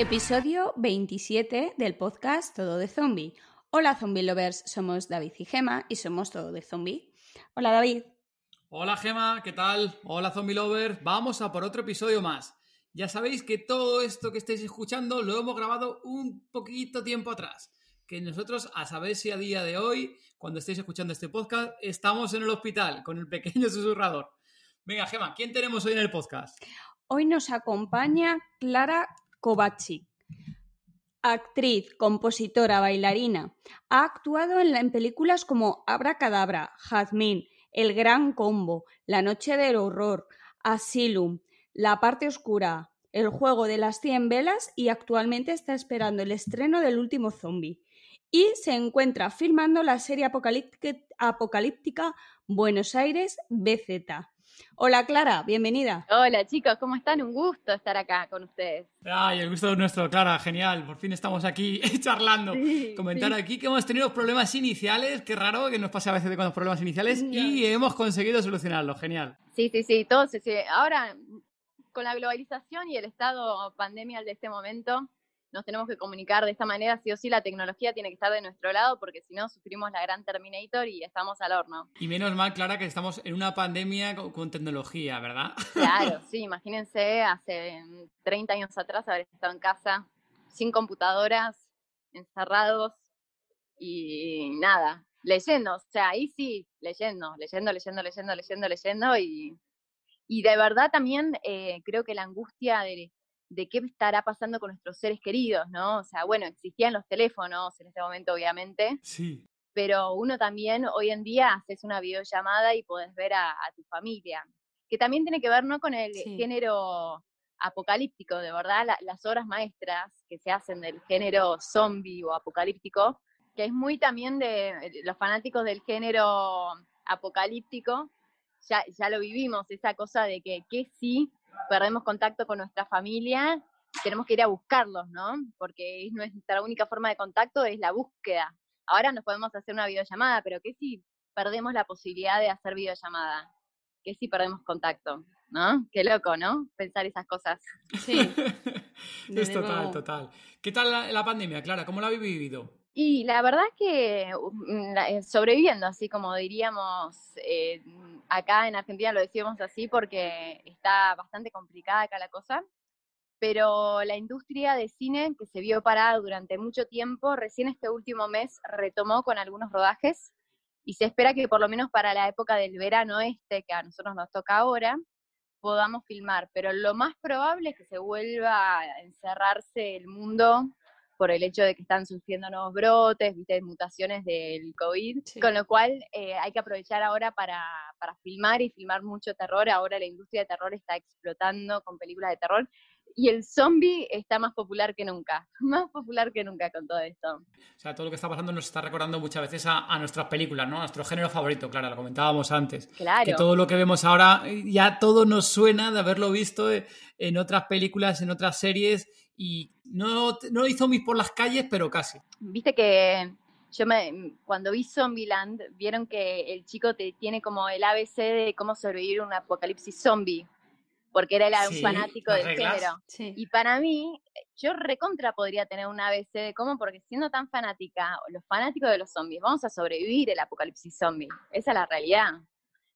Episodio 27 del podcast Todo de Zombie. Hola Zombie Lovers, somos David y Gema y somos Todo de Zombie. Hola David. Hola Gema, ¿qué tal? Hola Zombie Lovers, vamos a por otro episodio más. Ya sabéis que todo esto que estáis escuchando lo hemos grabado un poquito tiempo atrás. Que nosotros, a saber si a día de hoy, cuando estéis escuchando este podcast, estamos en el hospital con el pequeño susurrador. Venga, Gema, ¿quién tenemos hoy en el podcast? Hoy nos acompaña Clara Kovacic, actriz, compositora, bailarina. Ha actuado en, películas como Cadabra, Jazmín, El Gran Combo, La Noche del Horror, Asylum, La Parte Oscura, El Juego de las Cien Velas y actualmente está esperando el estreno del último zombie. Y se encuentra filmando la serie apocalíptica Buenos Aires BZ. Hola Clara, bienvenida. Hola chicos, ¿cómo están? Un gusto estar acá con ustedes. Ay, el gusto es nuestro, Clara, genial. Por fin estamos aquí charlando. Comentar aquí que hemos tenido problemas iniciales, qué raro que nos pase a veces con los problemas iniciales, y hemos conseguido solucionarlo, genial. Sí, sí, sí, todos, ahora con la globalización y el estado pandemia de este momento, nos tenemos que comunicar de esta manera, sí o sí la tecnología tiene que estar de nuestro lado porque si no sufrimos la gran Terminator y estamos al horno. Y menos mal, Clara, que estamos en una pandemia con, tecnología, ¿verdad? Claro, sí, imagínense hace 30 años atrás haber estado en casa sin computadoras, encerrados y nada, leyendo, o sea, ahí sí, leyendo, leyendo, leyendo, leyendo, leyendo, leyendo y, y de verdad también eh, creo que la angustia de de qué estará pasando con nuestros seres queridos, ¿no? O sea, bueno, existían los teléfonos en este momento, obviamente. Sí. Pero uno también hoy en día haces una videollamada y puedes ver a, tu familia. Que también tiene que ver, ¿no? Con el género apocalíptico, de verdad, las obras maestras que se hacen del género zombie o apocalíptico, que es muy también de los fanáticos del género apocalíptico, ya, ya lo vivimos, esa cosa de que, que sí perdemos contacto con nuestra familia, tenemos que ir a buscarlos, ¿no? Porque es nuestra única forma de contacto es la búsqueda. Ahora nos podemos hacer una videollamada, pero ¿qué si perdemos la posibilidad de hacer videollamada? ¿Qué si perdemos contacto? ¿No? Qué loco, ¿no? Pensar esas cosas. Sí. es total, total. ¿Qué tal la, pandemia, Clara? ¿Cómo la habéis vivido? Y la verdad que mm, eh, sobreviviendo, así como diríamos, eh, acá en Argentina lo decimos así porque está bastante complicada acá la cosa, pero la industria de cine que se vio parada durante mucho tiempo, recién este último mes retomó con algunos rodajes y se espera que por lo menos para la época del verano este, que a nosotros nos toca ahora, podamos filmar, pero lo más probable es que se vuelva a encerrarse el mundo por el hecho de que están surgiendo nuevos brotes, ¿viste? mutaciones del COVID, con lo cual eh, hay que aprovechar ahora para, para filmar y filmar mucho terror. Ahora la industria de terror está explotando con películas de terror y el zombie está más popular que nunca, más popular que nunca con todo esto. O sea, todo lo que está pasando nos está recordando muchas veces a, nuestras películas, ¿no? A nuestro género favorito, claro, lo comentábamos antes. Claro. Que todo lo que vemos ahora ya todo nos suena de haberlo visto en otras películas, en otras series y no, no hay zombies por las calles, pero casi. Viste que yo me, cuando vi Zombieland, vieron que el chico te, tiene como el ABC de cómo sobrevivir un apocalipsis zombie, porque era un fanático del género. Y para mí, yo recontra podría tener un ABC de cómo, porque siendo tan fanática, los fanáticos de los zombies, vamos a sobrevivir el apocalipsis zombie. Esa es la realidad.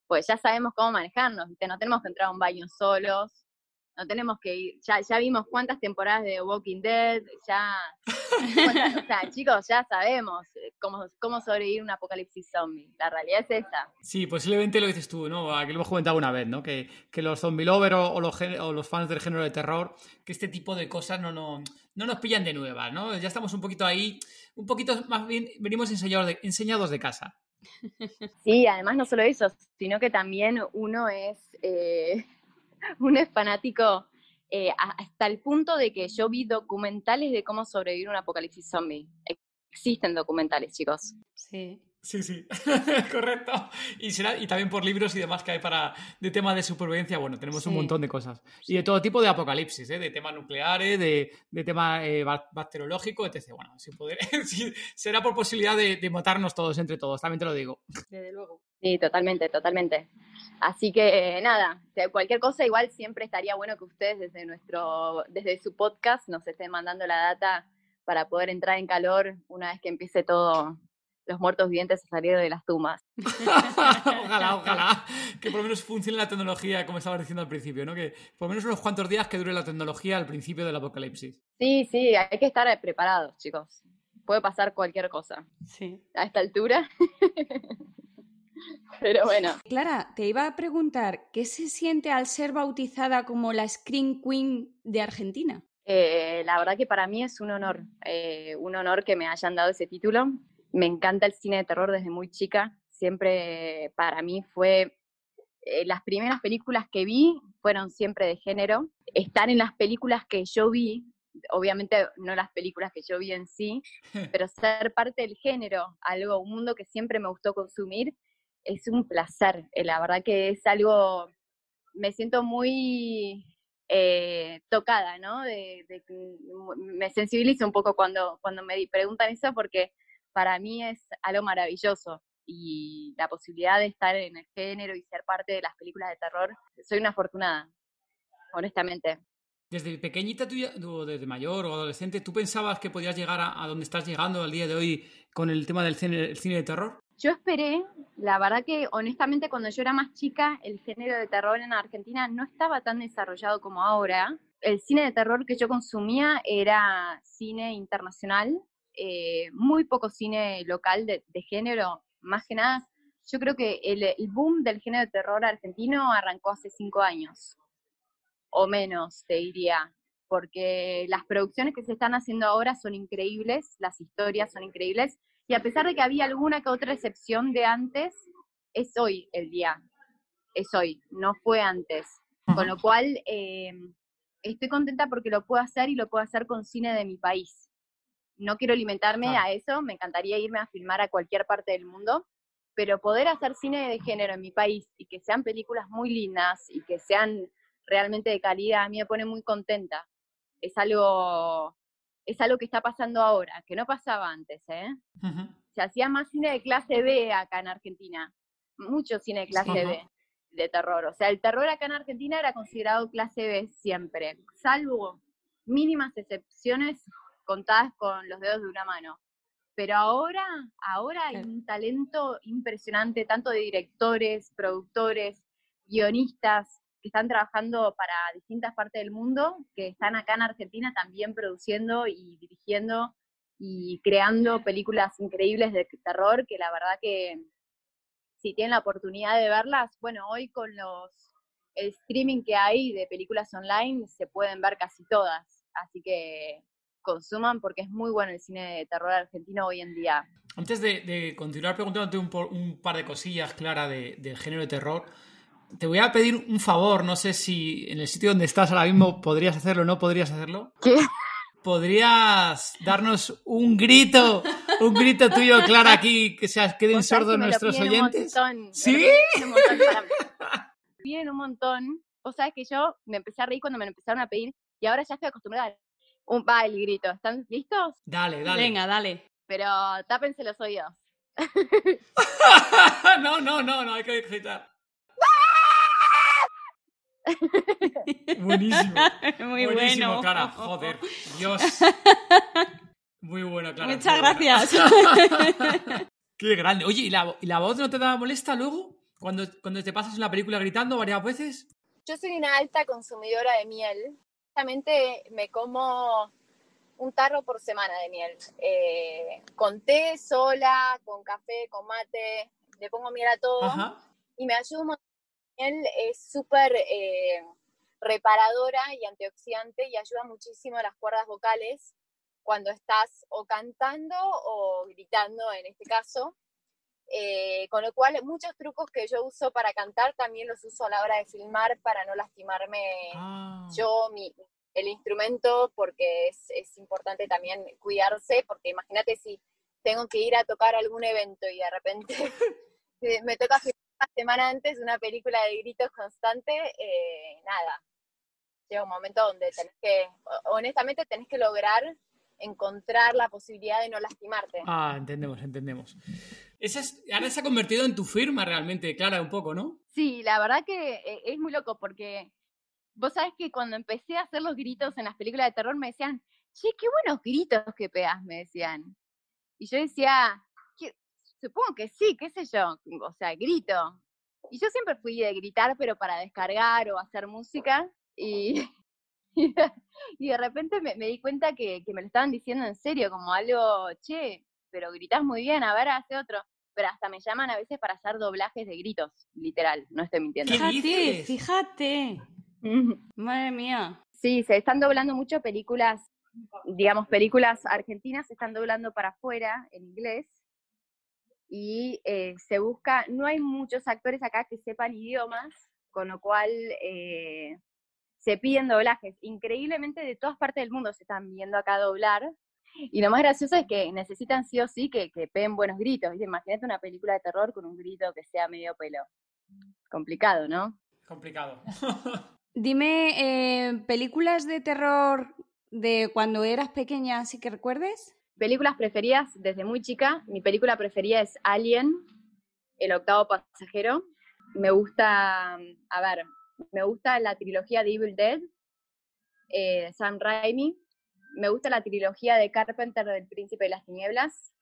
Pues ya sabemos cómo manejarnos, no tenemos que entrar a un baño solos, no tenemos que ir, ya, ya vimos cuántas temporadas de Walking Dead, ya, o sea, chicos, ya sabemos cómo, cómo sobrevivir un apocalipsis zombie, la realidad es esa. Sí, posiblemente lo dices tú, ¿no? Aquí lo hemos comentado una vez, ¿no? Que, que los zombie lovers o, los, o los fans del género de terror, que este tipo de cosas no, no, no nos pillan de nuevas, ¿no? Ya estamos un poquito ahí, un poquito más bien, venimos enseñados de, enseñados de casa. Sí, además no solo eso, sino que también uno es, eh, es fanático eh, hasta el punto de que yo vi documentales de cómo sobrevivir un apocalipsis zombie. Existen documentales, chicos. Sí. Sí, sí, correcto. Y, será, y también por libros y demás que hay para de temas de supervivencia. Bueno, tenemos un montón de cosas. Y de todo tipo de apocalipsis, ¿eh? de temas nucleares, de, de tema eh, bacteriológico, etc. Bueno, sin poder, será por posibilidad de, de, matarnos todos entre todos, también te lo digo. Desde luego. Sí, totalmente, totalmente. Así que nada, cualquier cosa igual siempre estaría bueno que ustedes desde nuestro, desde su podcast nos estén mandando la data para poder entrar en calor una vez que empiece todo los muertos vivientes a salir de las tumbas. ojalá, ojalá. Que por lo menos funcione la tecnología, como estabas diciendo al principio, ¿no? Que por lo menos unos cuantos días que dure la tecnología al principio del apocalipsis. Sí, sí, hay que estar preparados, chicos. Puede pasar cualquier cosa. Sí. A esta altura. Pero bueno. Clara, te iba a preguntar, ¿qué se siente al ser bautizada como la Screen Queen de Argentina? Eh, la verdad que para mí es un honor, eh, un honor que me hayan dado ese título me encanta el cine de terror desde muy chica. Siempre para mí fue eh, las primeras películas que vi fueron siempre de género. Estar en las películas que yo vi, obviamente no las películas que yo vi en sí, pero ser parte del género, algo, un mundo que siempre me gustó consumir, es un placer. Eh, la verdad que es algo, me siento muy eh, tocada, ¿no? De, me sensibilizo un poco cuando, cuando me preguntan eso porque para mí es algo maravilloso y la posibilidad de estar en el género y ser parte de las películas de terror, soy una afortunada, honestamente. Desde pequeñita, tú, desde mayor o adolescente, ¿tú pensabas que podías llegar a, donde estás llegando al día de hoy con el tema del cine, cine de terror? Yo esperé, la verdad que honestamente cuando yo era más chica, el género de terror en Argentina no estaba tan desarrollado como ahora. El cine de terror que yo consumía era cine internacional, eh, muy poco cine local de, género, más que nada, yo creo que el, boom del género de terror argentino arrancó hace cinco años, o menos, te diría, porque las producciones que se están haciendo ahora son increíbles, las historias son increíbles, y a pesar de que había alguna que otra excepción de antes, es hoy el día, es hoy, no fue antes. Con lo cual, eh, estoy contenta porque lo puedo hacer y lo puedo hacer con cine de mi país no quiero limitarme a eso, me encantaría irme a filmar a cualquier parte del mundo, pero poder hacer cine de género en mi país y que sean películas muy lindas y que sean realmente de calidad, a mí me pone muy contenta. Es algo, es algo que está pasando ahora, que no pasaba antes, ¿eh? Se hacía más cine de clase B acá en Argentina, mucho cine de clase B de terror. O sea, el terror acá en Argentina era considerado clase B siempre, salvo mínimas excepciones contadas con los dedos de una mano. Pero ahora, ahora hay un talento impresionante, tanto de directores, productores, guionistas, que están trabajando para distintas partes del mundo, que están acá en Argentina también produciendo y dirigiendo y creando películas increíbles de terror, que la verdad que si tienen la oportunidad de verlas, bueno, hoy con los el streaming que hay de películas online se pueden ver casi todas. Así que consuman porque es muy bueno el cine de terror argentino hoy en día. Antes de, continuar preguntándote un, par de cosillas, Clara, del género de terror, te voy a pedir un favor, no sé si en el sitio donde estás ahora mismo podrías hacerlo o no podrías hacerlo. ¿Qué? ¿Podrías darnos un grito, un grito tuyo, Clara, aquí, que se queden sordos nuestros oyentes? ¿Sí? Piden un montón. Vos sabés que yo me empecé a reír cuando me lo empezaron a pedir y ahora ya estoy acostumbrada un baile grito. ¿Están listos? Dale, dale. Venga, dale. Pero tápense los oídos. no, no, no, no, hay que gritar. Buenísimo. Muy Buenísimo, bueno. Clara. Joder, Dios. Muy bueno, Clara. Muchas gracias. Qué grande. Oye, ¿y la, ¿y la, voz no te da molesta luego? Cuando, cuando te pasas en la película gritando varias veces. Yo soy una alta consumidora de miel me como un tarro por semana de miel. Eh, con té, sola, con café, con mate, le pongo miel a todo y me ayuda un montón. La miel es súper eh, reparadora y antioxidante y ayuda muchísimo a las cuerdas vocales cuando estás o cantando o gritando en este caso. Eh, con lo cual, muchos trucos que yo uso para cantar también los uso a la hora de filmar para no lastimarme Ah. yo, mi, el instrumento, porque es, es importante también cuidarse, porque imagínate si tengo que ir a tocar algún evento y de repente eh, me toca filmar una semana antes una película de gritos constante, eh, nada. Llega un momento donde tenés que, honestamente, tenés que lograr encontrar la posibilidad de no lastimarte. Ah, entendemos, entendemos. Esa es- ahora se ha convertido en tu firma realmente, Clara, un poco, ¿no? Sí, la verdad que eh, es muy loco porque vos sabés que cuando empecé a hacer los gritos en las películas de terror me decían, che, qué buenos gritos que pegas, me decían. Y yo decía, "¿Qué? supongo que sí, qué sé yo, o sea, grito. Y yo siempre fui de gritar, pero para descargar o hacer música. Y, de, repente me, di cuenta que, que me lo estaban diciendo en serio, como algo, che, pero gritás muy bien, a ver, hace otro. Pero hasta me llaman a veces para hacer doblajes de gritos, literal, no estoy mintiendo. ¿Qué Fíjate, fíjate. Madre mía. Sí, se están doblando mucho películas, digamos, películas argentinas se están doblando para afuera en inglés y eh, se busca, no hay muchos actores acá que sepan idiomas, con lo cual eh, se piden doblajes. Increíblemente de todas partes del mundo se están viendo acá doblar. Y lo más gracioso es que necesitan sí o sí que, que peguen buenos gritos. ¿viste? Imagínate una película de terror con un grito que sea medio pelo. Complicado, ¿no? Complicado. Dime, eh, películas de terror de cuando eras pequeña, así que recuerdes. Películas preferidas desde muy chica. Mi película preferida es Alien, El octavo pasajero. Me gusta, a ver, me gusta la trilogía de Evil Dead, eh, Sam Raimi. Me gusta la trilogía de Carpenter del Príncipe de las Tinieblas.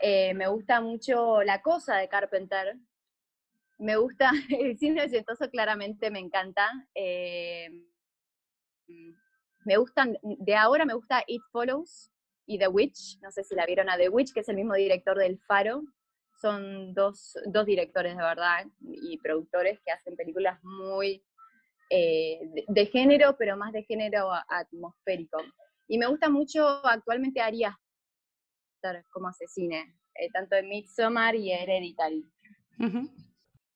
Eh, me gusta mucho La Cosa de Carpenter. Me gusta, el cine ochentoso claramente me encanta. Eh, me gustan, de ahora me gusta It Follows y The Witch. No sé si la vieron a The Witch, que es el mismo director del Faro. Son dos, dos directores de verdad y productores que hacen películas muy eh, de, de género, pero más de género atmosférico. Y me gusta mucho actualmente Ari Aster como asesine, eh, tanto en Midsommar y Hereditary.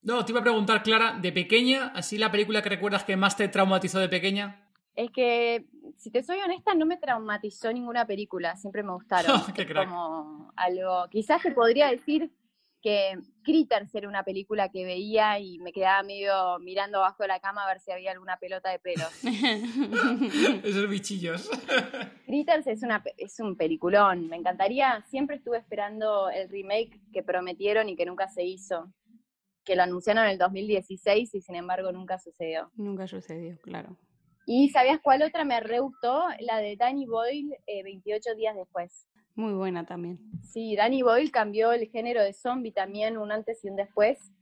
No, te iba a preguntar, Clara, de pequeña, así la película que recuerdas que más te traumatizó de pequeña. Es que, si te soy honesta, no me traumatizó ninguna película, siempre me gustaron. Qué crack. como algo, quizás te podría decir que Critters era una película que veía y me quedaba medio mirando abajo de la cama a ver si había alguna pelota de pelos. Esos bichillos. Critters es, una, es un peliculón, me encantaría, siempre estuve esperando el remake que prometieron y que nunca se hizo, que lo anunciaron en el 2016 y sin embargo nunca sucedió. Nunca sucedió, claro. ¿Y sabías cuál otra me re gustó? La de Danny Boyle, eh, 28 días después. Muy buena también. Sí, Danny Boyle cambió el género de zombie también un antes y un después.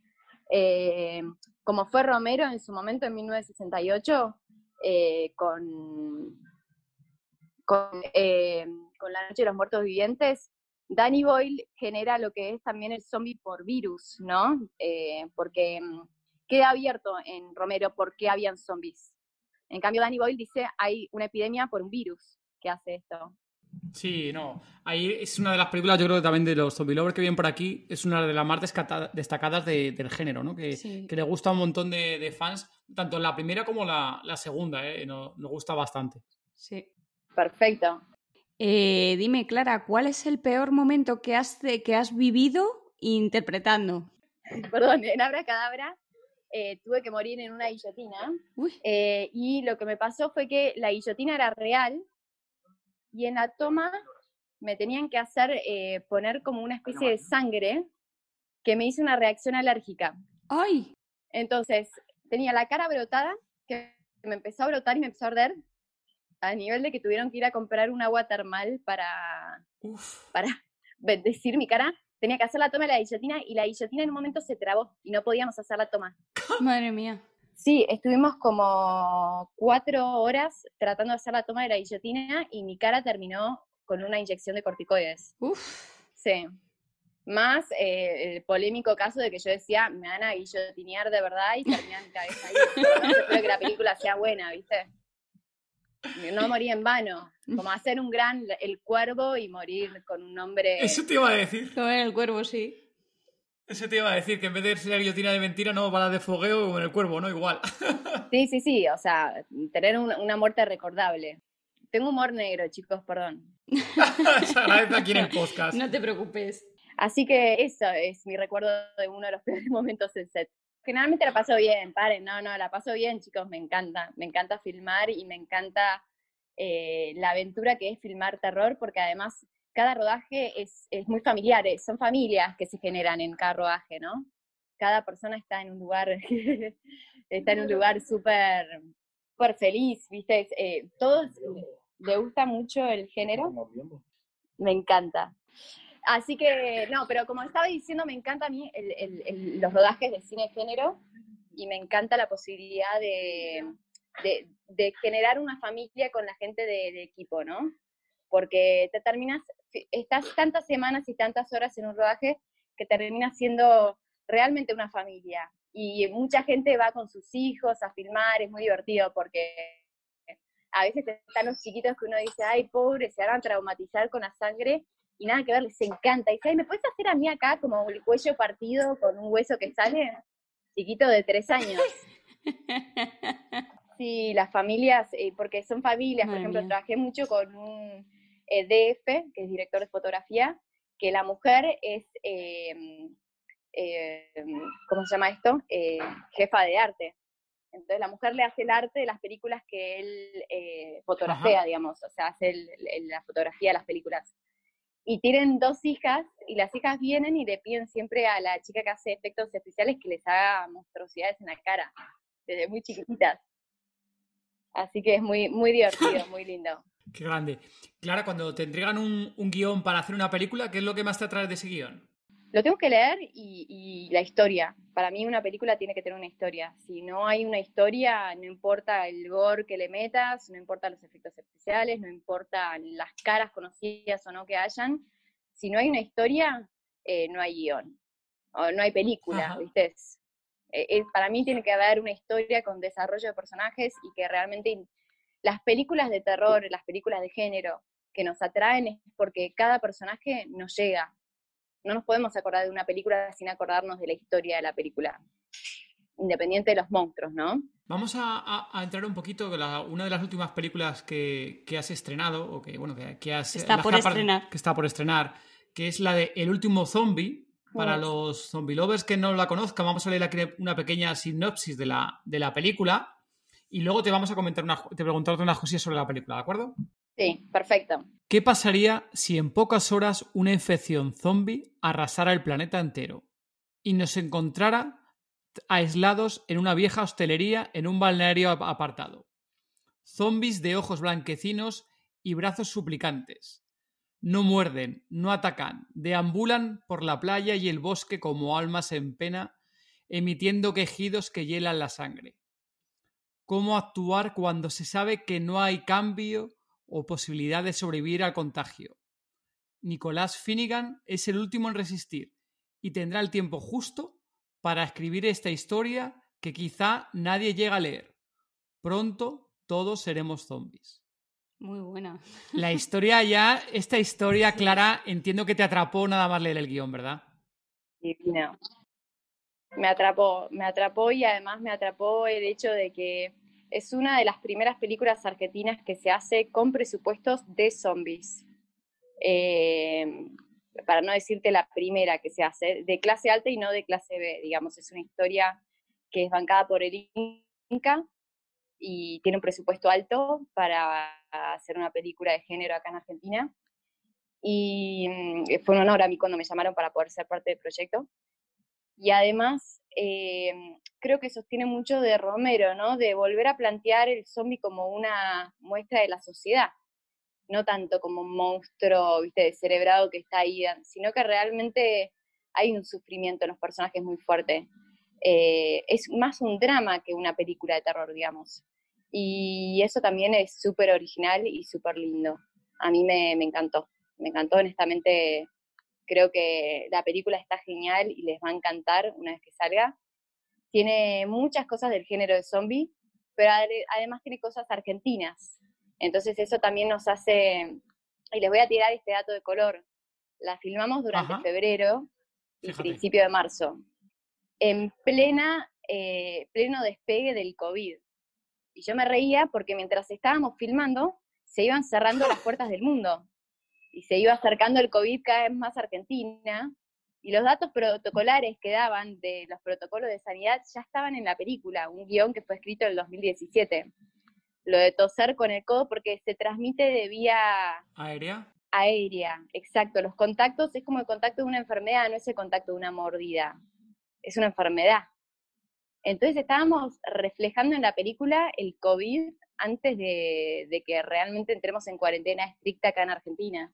Eh, como fue Romero en su momento en 1968, eh, con, con, eh, con La Noche de los Muertos Vivientes, Danny Boyle genera lo que es también el zombie por virus, ¿no? Eh, porque mm, queda abierto en Romero por qué habían zombies. En cambio, Danny Boyle dice hay una epidemia por un virus que hace esto. Sí, no. Ahí es una de las películas, yo creo que también de los zombie lovers que vienen por aquí, es una de las más destacadas de- del género, ¿no? Que, Sí. que le gusta a un montón de, de fans, tanto la primera como la, la segunda, ¿eh? Nos, nos gusta bastante. Sí. Perfecto. Eh, dime, Clara, ¿cuál es el peor momento que has, que has vivido interpretando? perdón, en Abracadabra eh, tuve que morir en una guillotina Uy, eh, y lo que me pasó fue que la guillotina era real y en la toma me tenían que hacer eh, poner como una especie de sangre que me hizo una reacción alérgica. ¡Ay! Entonces tenía la cara brotada que me empezó a brotar y me empezó a arder a nivel de que tuvieron que ir a comprar un agua termal para, Uf. para bendecir mi cara. Tenía que hacer la toma de la guillotina y la guillotina en un momento se trabó y no podíamos hacer la toma. Madre mía. Sí, estuvimos como cuatro horas tratando de hacer la toma de la guillotina y mi cara terminó con una inyección de corticoides. Uf. Sí. Más eh, el polémico caso de que yo decía, me van a guillotinear de verdad y termina mi cabeza ahí. Espero que la película sea buena, ¿viste? No morí en vano. Como hacer un gran El Cuervo y morir con un nombre... Eso te iba a decir. Como en el cuervo, sí. Eso te iba a decir, que en vez de ser guillotina de mentira, no, bala de fogueo como en el cuervo, ¿no? Igual. Sí, sí, sí, o sea, tener una muerte recordable. Tengo humor negro, chicos, perdón. Se agradece aquí en el podcast. No te preocupes. Así que eso es mi recuerdo de uno de los peores momentos en set. Generalmente la paso bien, paren, no, no, la paso bien, chicos, me encanta. Me encanta filmar y me encanta eh, la aventura que es filmar terror, porque además cada rodaje es, es muy familiar, eh, son familias que se generan en cada rodaje, ¿no? Cada persona está en un lugar, está en un lugar súper súper feliz, ¿viste? Eh, todos le gusta mucho el género. Me encanta. Así que, no, pero como estaba diciendo, me encanta a mí los rodajes de cine género y me encanta la posibilidad de, de, generar una familia con la gente de, equipo, ¿no? Porque te terminas, estás tantas semanas y tantas horas en un rodaje que terminas siendo realmente una familia. Y mucha gente va con sus hijos a filmar, es muy divertido porque a veces están los chiquitos que uno dice, ay, pobre, se van a traumatizar con la sangre y nada que ver, les encanta. Y dice, ¿me puedes hacer a mí acá como el cuello partido con un hueso que sale? Chiquito de tres años. Sí, las familias, eh, porque son familias, por ejemplo, trabajé mucho con un eh, DF, que es director de fotografía, que la mujer es, em, em, ¿cómo se llama esto? Eh, jefa de arte. Entonces la mujer le hace el arte de las películas que él fotografía, digamos, o sea, hace la fotografía de las películas. Y tienen dos hijas, y las hijas vienen y le piden siempre a la chica que hace efectos especiales que les haga monstruosidades en la cara, desde muy chiquititas. Así que es muy, muy divertido, muy lindo. Qué grande. Clara, cuando te entregan un, un, guion para hacer una película, ¿qué es lo que más te atrae de ese guion? Lo tengo que leer y, y, la historia. Para mí una película tiene que tener una historia. Si no hay una historia, no importa el gore que le metas, no importa los efectos especiales, no importa las caras conocidas o no que hayan. Si no hay una historia, eh, no hay guion. O no hay película, ¿viste? Eh, para mí tiene que haber una historia con desarrollo de personajes y que realmente las películas de terror, las películas de género que nos atraen es porque cada personaje nos llega. No nos podemos acordar de una película sin acordarnos de la historia de la película, independiente de los monstruos, ¿no? Vamos a, entrar un poquito en una de las últimas películas que, has estrenado, o que, bueno, que, has... Está por estrenar. Que está por estrenar, que es la de El último zombie, para los zombie lovers que no la conozcan, vamos a leer una pequeña sinopsis de la, de la película y luego te vamos a comentar una, te preguntarte unas cosillas sobre la película, ¿de acuerdo? Sí, perfecto. ¿Qué pasaría si en pocas horas una infección zombie arrasara el planeta entero y nos encontrara aislados en una vieja hostelería en un balneario apartado? Zombies de ojos blanquecinos y brazos suplicantes no muerden, no atacan, deambulan por la playa y el bosque como almas en pena, emitiendo quejidos que hielan la sangre. ¿Cómo actuar cuando se sabe que no hay cambio o posibilidad de sobrevivir al contagio? Nicolás Finnegan es el último en resistir y tendrá el tiempo justo para escribir esta historia que quizá nadie llega a leer. Pronto todos seremos zombies. Muy buena. La historia ya, esta historia, Clara, entiendo que te atrapó nada más leer el guion, ¿verdad? Sí, no. Me atrapó, me atrapó y además me atrapó el hecho de que es una de las primeras películas argentinas que se hace con presupuestos de zombies. Eh, para no decirte la primera que se hace, de clase alta y no de clase B, digamos, es una historia que es bancada por el Inca y tiene un presupuesto alto para hacer una película de género acá en Argentina. Y mm, fue un honor a mí cuando me llamaron para poder ser parte del proyecto. Y además, eh, creo que sostiene mucho de Romero, ¿no? De volver a plantear el zombie como una muestra de la sociedad, no tanto como un monstruo, viste, descerebrado que está ahí, sino que realmente hay un sufrimiento en los personajes muy fuerte. Eh, es más un drama que una película de terror, digamos. Y eso también es súper original y súper lindo. A mí me, me, encantó, me encantó honestamente. Creo que la película está genial y les va a encantar una vez que salga. Tiene muchas cosas del género de zombie, pero además tiene cosas argentinas. Entonces eso también nos hace, y les voy a tirar este dato de color. La filmamos durante febrero y principio de marzo, en plena, eh, pleno despegue del COVID. Y yo me reía porque mientras estábamos filmando, se iban cerrando las puertas del mundo y se iba acercando el COVID cada vez más a Argentina. Y los datos protocolares que daban de los protocolos de sanidad ya estaban en la película, un guion que fue escrito en el 2017. Lo de toser con el codo porque se transmite de vía... ¿Aérea? Aérea, exacto. Los contactos es como el contacto de una enfermedad, no es el contacto de una mordida. Es una enfermedad. Entonces estábamos reflejando en la película el COVID antes de, que realmente entremos en cuarentena estricta acá en Argentina.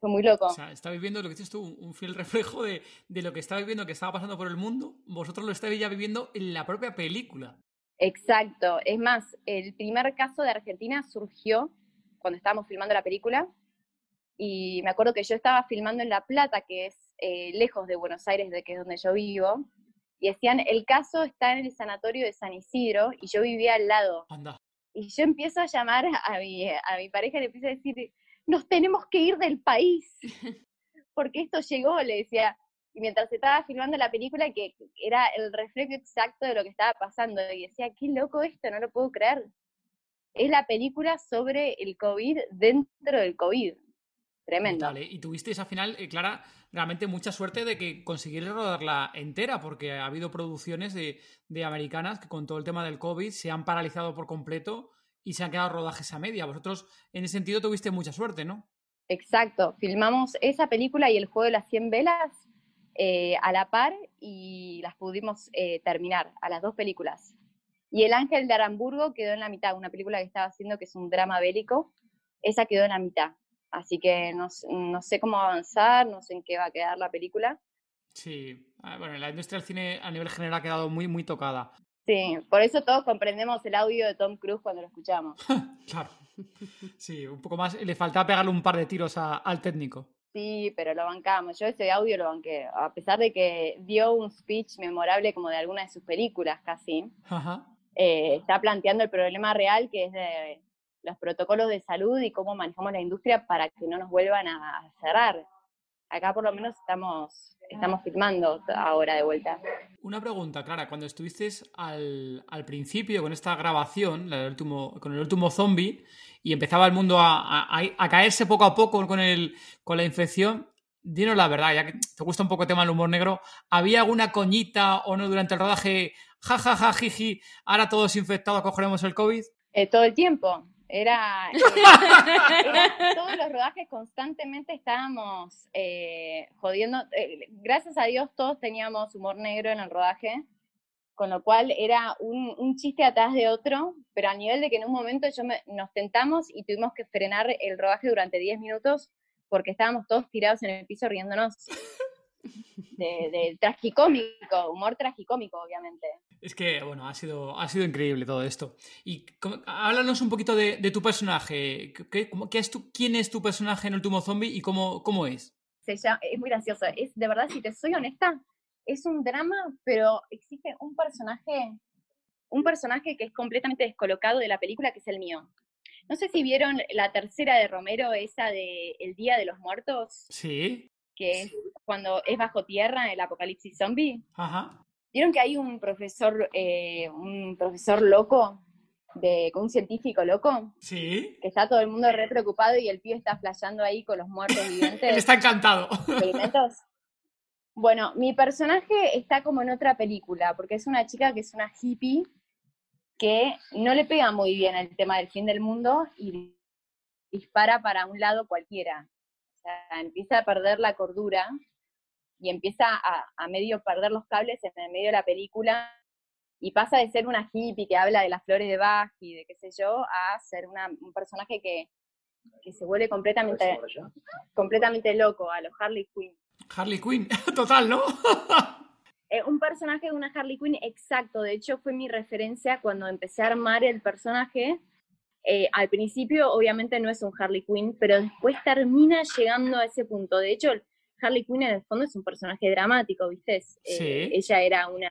Fue muy loco. O sea, está viviendo lo que dices tú, un, fiel reflejo de, lo que estaba viviendo, que estaba pasando por el mundo. Vosotros lo estáis ya viviendo en la propia película. Exacto. Es más, el primer caso de Argentina surgió cuando estábamos filmando la película. Y me acuerdo que yo estaba filmando en La Plata, que es eh, lejos de Buenos Aires, de que es donde yo vivo. Y decían, el caso está en el sanatorio de San Isidro y yo vivía al lado. Anda. Y yo empiezo a llamar a mi, a mi pareja y le empiezo a decir, nos tenemos que ir del país, porque esto llegó, le decía. Y mientras estaba filmando la película, que era el reflejo exacto de lo que estaba pasando, y decía, qué loco esto, no lo puedo creer. Es la película sobre el COVID dentro del COVID. Tremendo. Vale, y tuviste esa final, eh, Clara, realmente mucha suerte de que consiguieras rodarla entera, porque ha habido producciones de, de, americanas que con todo el tema del COVID se han paralizado por completo y se han quedado rodajes a media. Vosotros, en ese sentido, tuviste mucha suerte, ¿no? Exacto, filmamos esa película y el juego de las 100 velas eh, a la par y las pudimos eh, terminar, a las dos películas. Y El Ángel de Aramburgo quedó en la mitad, una película que estaba haciendo que es un drama bélico, esa quedó en la mitad. Así que no, no, sé cómo avanzar, no sé en qué va a quedar la película. Sí, ah, bueno, la industria del cine a nivel general ha quedado muy, muy tocada. Sí, por eso todos comprendemos el audio de Tom Cruise cuando lo escuchamos. claro. Sí, un poco más, le faltaba pegarle un par de tiros al técnico. Sí, pero lo bancamos. Yo ese audio lo banqué, a pesar de que dio un speech memorable como de alguna de sus películas casi. Eh, está planteando el problema real que es de los protocolos de salud y cómo manejamos la industria para que no nos vuelvan a cerrar. Acá por lo menos estamos, estamos filmando ahora de vuelta. Una pregunta, Clara, cuando estuviste al, al principio con esta grabación, último, con el último zombie, y empezaba el mundo a, a, caerse poco a poco con, el, con la infección, dinos la verdad, ya que te gusta un poco el tema del humor negro, ¿había alguna coñita o no durante el rodaje? Ja, ja, ja, jiji, ahora todos infectados cogeremos el COVID. Eh, todo el tiempo. Era, todos los rodajes constantemente estábamos eh, jodiendo. Eh, gracias a Dios todos teníamos humor negro en el rodaje, con lo cual era un, chiste atrás de otro, pero a nivel de que en un momento yo nos tentamos y tuvimos que frenar el rodaje durante 10 minutos porque estábamos todos tirados en el piso riéndonos de, de tragicómico, humor tragicómico, obviamente. Es que, bueno, ha sido, ha sido increíble todo esto. Y háblanos un poquito de, tu personaje. ¿Qué, qué es tu, ¿Quién es tu personaje en Último Zombie y cómo, cómo es? es muy gracioso. Es, de verdad, si te soy honesta, es un drama, pero existe un personaje, un personaje que es completamente descolocado de la película, que es el mío. No sé si vieron la tercera de Romero, esa de El Día de los Muertos. Sí que es cuando es bajo tierra el apocalipsis zombie. Ajá. ¿Vieron que hay un profesor, eh, un profesor loco, de, un científico loco? Sí. Que está todo el mundo re preocupado y el tío está flasheando ahí con los muertos vivientes. está encantado. Experimentos. Bueno, mi personaje está como en otra película, porque es una chica que es una hippie que no le pega muy bien el tema del fin del mundo y dispara para un lado cualquiera sea, empieza a perder la cordura y empieza a, medio perder los cables en el medio de la película y pasa de ser una hippie que habla de las flores de Bach y de qué sé yo, a ser un personaje que, se vuelve completamente, completamente loco, a los Harley Quinn. Harley Quinn, total, ¿no? Eh, un personaje de una Harley Quinn exacto, de hecho fue mi referencia cuando empecé a armar el personaje, eh, al principio obviamente no es un Harley Quinn, pero después termina llegando a ese punto. De hecho, Harley Quinn en el fondo es un personaje dramático, ¿viste? Eh, ella era una,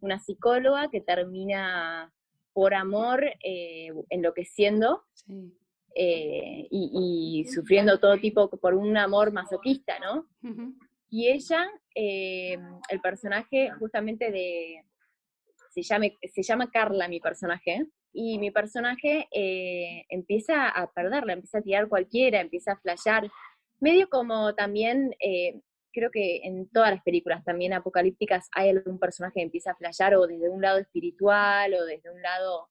una psicóloga que termina por amor eh, enloqueciendo y, sufriendo todo tipo por un amor masoquista, ¿no? Y ella, eh, el personaje justamente de, se llama, se llama Carla mi personaje, y mi personaje eh, empieza a perderla, empieza a tirar cualquiera, empieza a flashear, medio como también, eh, creo que en todas las películas también apocalípticas hay algún personaje que empieza a flashear o desde un lado espiritual o desde un lado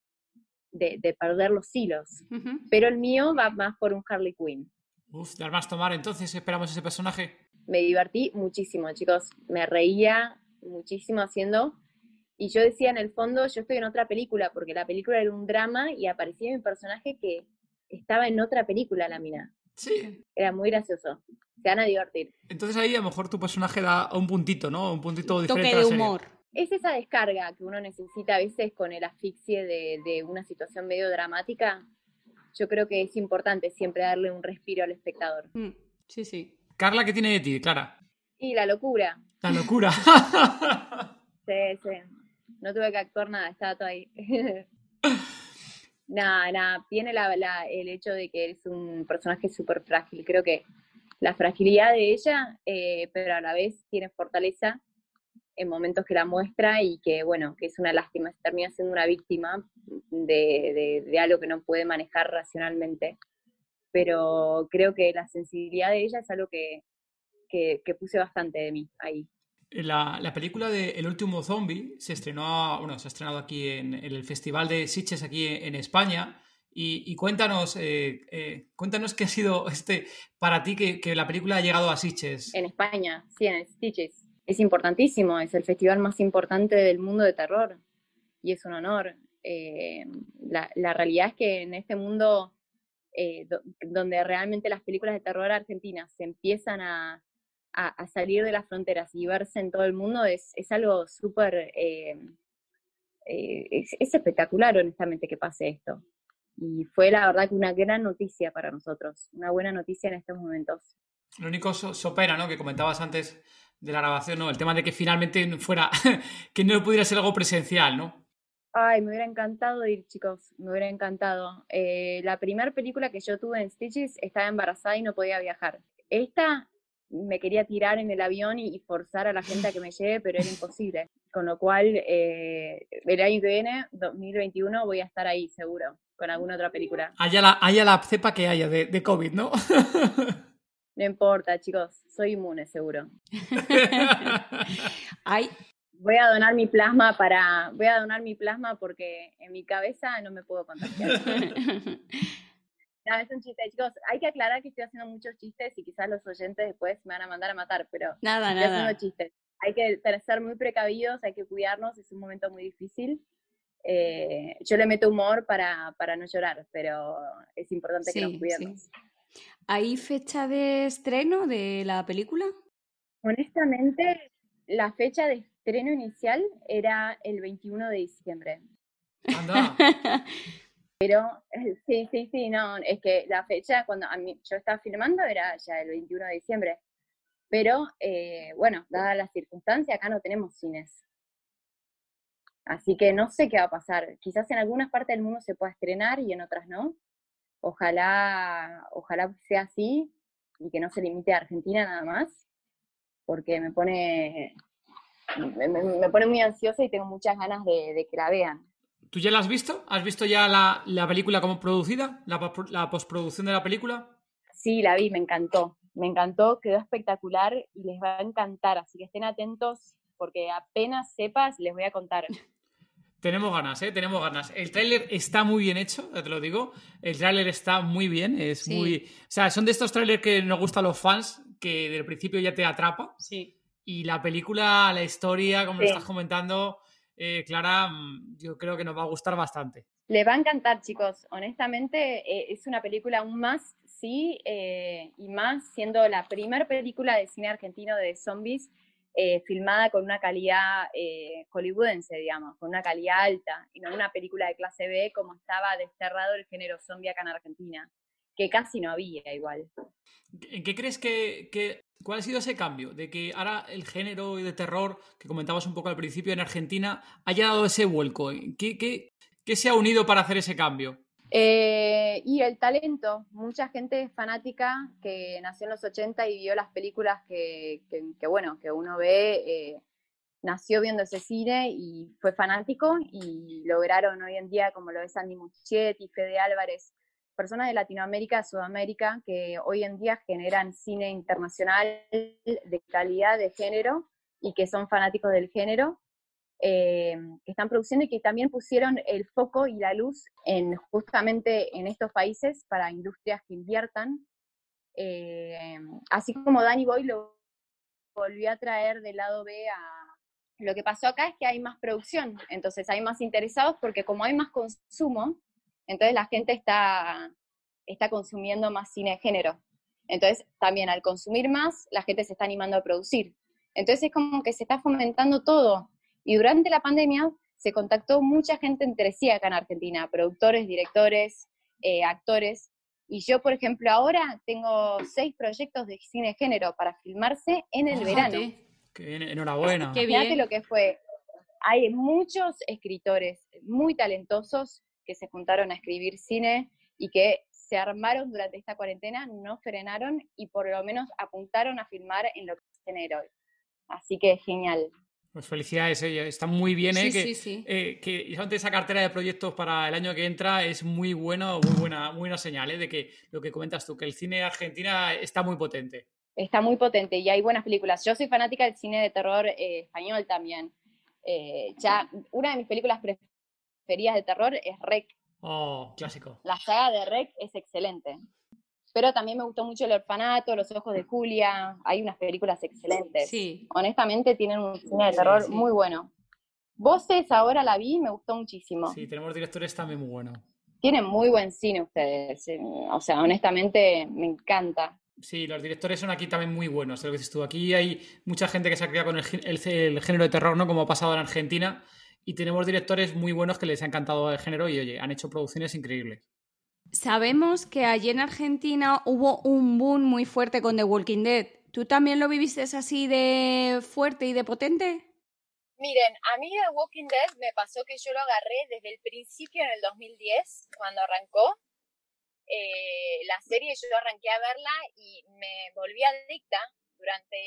de, perder los hilos. Pero el mío va más por un Harley Quinn. Uf, dar más tomar, entonces esperamos ese personaje. Me divertí muchísimo, chicos. Me reía muchísimo haciendo. Y yo decía en el fondo, yo estoy en otra película, porque la película era un drama y aparecía mi personaje que estaba en otra película, la mina. Sí. Era muy gracioso. Se van a divertir. Entonces ahí a lo mejor tu personaje da un puntito, ¿no? Un puntito diferente. Toque de humor. Es esa descarga que uno necesita a veces con el asfixie de, de una situación medio dramática. Yo creo que es importante siempre darle un respiro al espectador. Mm, sí, sí. Carla, ¿qué tiene de ti, Clara? Y la locura. La locura. sí, sí. No tuve que actuar nada, estaba todo ahí. nada, nada. Tiene el hecho de que es un personaje súper frágil. Creo que la fragilidad de ella, eh, pero a la vez tiene fortaleza en momentos que la muestra y que, bueno, que es una lástima, termina siendo una víctima de, algo que no puede manejar racionalmente. Pero creo que la sensibilidad de ella es algo que, que, puse bastante de mí ahí. La, la, película de El último zombie se estrenó, bueno, se ha estrenado aquí en, el Festival de Sitges aquí en, España. Y, cuéntanos, eh, eh, cuéntanos qué ha sido este para ti que, que, la película ha llegado a Sitges. En España, sí, en Sitges es importantísimo, es el festival más importante del mundo de terror y es un honor. Eh, la, realidad es que en este mundo eh, donde realmente las películas de terror argentinas se empiezan a, salir de las fronteras y verse en todo el mundo es, algo súper, eh, es, es espectacular honestamente que pase esto. Y fue la verdad que una gran noticia para nosotros, una buena noticia en estos momentos. Lo único sopera, ¿no? Que comentabas antes de la grabación, ¿no? El tema de que finalmente fuera, que no pudiera ser algo presencial, ¿no? Ay, me hubiera encantado ir, chicos, me hubiera encantado. Eh, la primera película que yo tuve en Stitches estaba embarazada y no podía viajar. Esta me quería tirar en el avión y, forzar a la gente a que me lleve, pero era imposible. Con lo cual, eh, el año que viene, 2021, voy a estar ahí seguro, con alguna otra película. Haya la, haya la cepa que haya de, de COVID, ¿no? No importa, chicos, soy inmune, seguro. Ay. Voy a donar mi plasma para. Voy a donar mi plasma porque en mi cabeza no me puedo contagiar. no, es un chiste, chicos. Hay que aclarar que estoy haciendo muchos chistes y quizás los oyentes después me van a mandar a matar, pero. Nada, estoy nada. haciendo chistes. Hay que ser muy precavidos, hay que cuidarnos, es un momento muy difícil. Eh, yo le meto humor para, para no llorar, pero es importante que nos cuidemos. ¿Hay fecha de estreno de la película? Honestamente, la fecha de estreno inicial era el 21 de diciembre. Anda. Pero sí, sí, sí, no, es que la fecha cuando yo estaba filmando era ya el 21 de diciembre. Pero eh, bueno, dada la circunstancia, acá no tenemos cines. Así que no sé qué va a pasar. Quizás en algunas partes del mundo se pueda estrenar y en otras no. Ojalá, ojalá sea así y que no se limite a Argentina nada más, porque me pone, me, pone muy ansiosa y tengo muchas ganas de, que la vean. ¿Tú ya la has visto? ¿Has visto ya la, la película como producida? La, ¿La postproducción de la película? Sí, la vi, me encantó. Me encantó, quedó espectacular y les va a encantar. Así que estén atentos porque apenas sepas les voy a contar. Tenemos ganas, ¿eh? Tenemos ganas. El tráiler está muy bien hecho, te lo digo. El tráiler está muy bien, es muy... O sea, son de estos trailers que nos gustan los fans, que del principio ya te atrapa. Sí. Y la película, la historia, como estás comentando, eh, Clara, mm, yo creo que nos va a gustar bastante. Le va a encantar, chicos. Honestamente, eh, es una película aún más, sí, eh, y más siendo la primera película de cine argentino de zombies eh, filmada con una calidad hollywoodense, digamos, con una calidad alta, y no una película de clase B como estaba desterrado el género zombie acá en Argentina, que casi no había igual. ¿En qué crees que, cuál ha sido ese cambio? De que ahora el género de terror que comentabas un poco al principio en Argentina haya dado ese vuelco. ¿Qué, qué, qué se ha unido para hacer ese cambio? Eh, y el talento, mucha gente fanática que nació en los 80 y vio las películas que, que, bueno, que uno ve, eh, nació viendo ese cine y fue fanático y lograron hoy en día, como lo es Andy Muschietti, Fede Álvarez, personas de Latinoamérica, Sudamérica, que hoy en día generan cine internacional de calidad de género y que son fanáticos del género eh, que están produciendo y que también pusieron el foco y la luz en justamente en estos países para industrias que inviertan. Eh, así como Danny Boy lo volvió a traer del lado B a... Lo que pasó acá es que hay más producción, entonces hay más interesados porque como hay más consumo, entonces la gente está, está consumiendo más cine de género. Entonces también al consumir más, la gente se está animando a producir. Entonces es como que se está fomentando todo. Y durante la pandemia se contactó mucha gente entre sí acá en Argentina, productores, directores, eh, actores. Y yo, por ejemplo, ahora tengo seis proyectos de cine género para filmarse en el verano. Qué bien, enhorabuena. Qué bien. lo que fue. Hay muchos escritores muy talentosos que se juntaron a escribir cine y que se armaron durante esta cuarentena, no frenaron y por lo menos apuntaron a filmar en lo que es género. Así que genial. Pues felicidades, eh, está muy bien, ¿eh? que, sí, eh, que esa cartera de proyectos para el año que entra es muy bueno, muy buena, muy buena señal, ¿eh? De que lo que comentas tú, que el cine Argentina está muy potente. Está muy potente y hay buenas películas. Yo soy fanática del cine de terror eh, español también. ya, una de mis películas preferidas de terror es Rec. Oh, clásico. La saga de Rec es excelente pero también me gustó mucho El Orfanato, Los Ojos de Julia, hay unas películas excelentes. Sí. Honestamente tienen un cine de terror muy bueno. Voces ahora la vi, me gustó muchísimo. Sí, tenemos directores también muy buenos. Tienen muy buen cine ustedes, eh, o sea, honestamente me encanta. Sí, los directores son aquí también muy buenos, lo que dices tú. Aquí hay mucha gente que se ha criado con el, género de terror, ¿no? Como ha pasado en Argentina, y tenemos directores muy buenos que les ha encantado el género y, oye, han hecho producciones increíbles. Sabemos que allí en Argentina hubo un boom muy fuerte con The Walking Dead. ¿Tú también lo viviste así de fuerte y de potente? Miren, a mí The Walking Dead me pasó que yo lo agarré desde el principio en el 2010, cuando arrancó eh, la serie, yo arranqué a verla y me volví adicta durante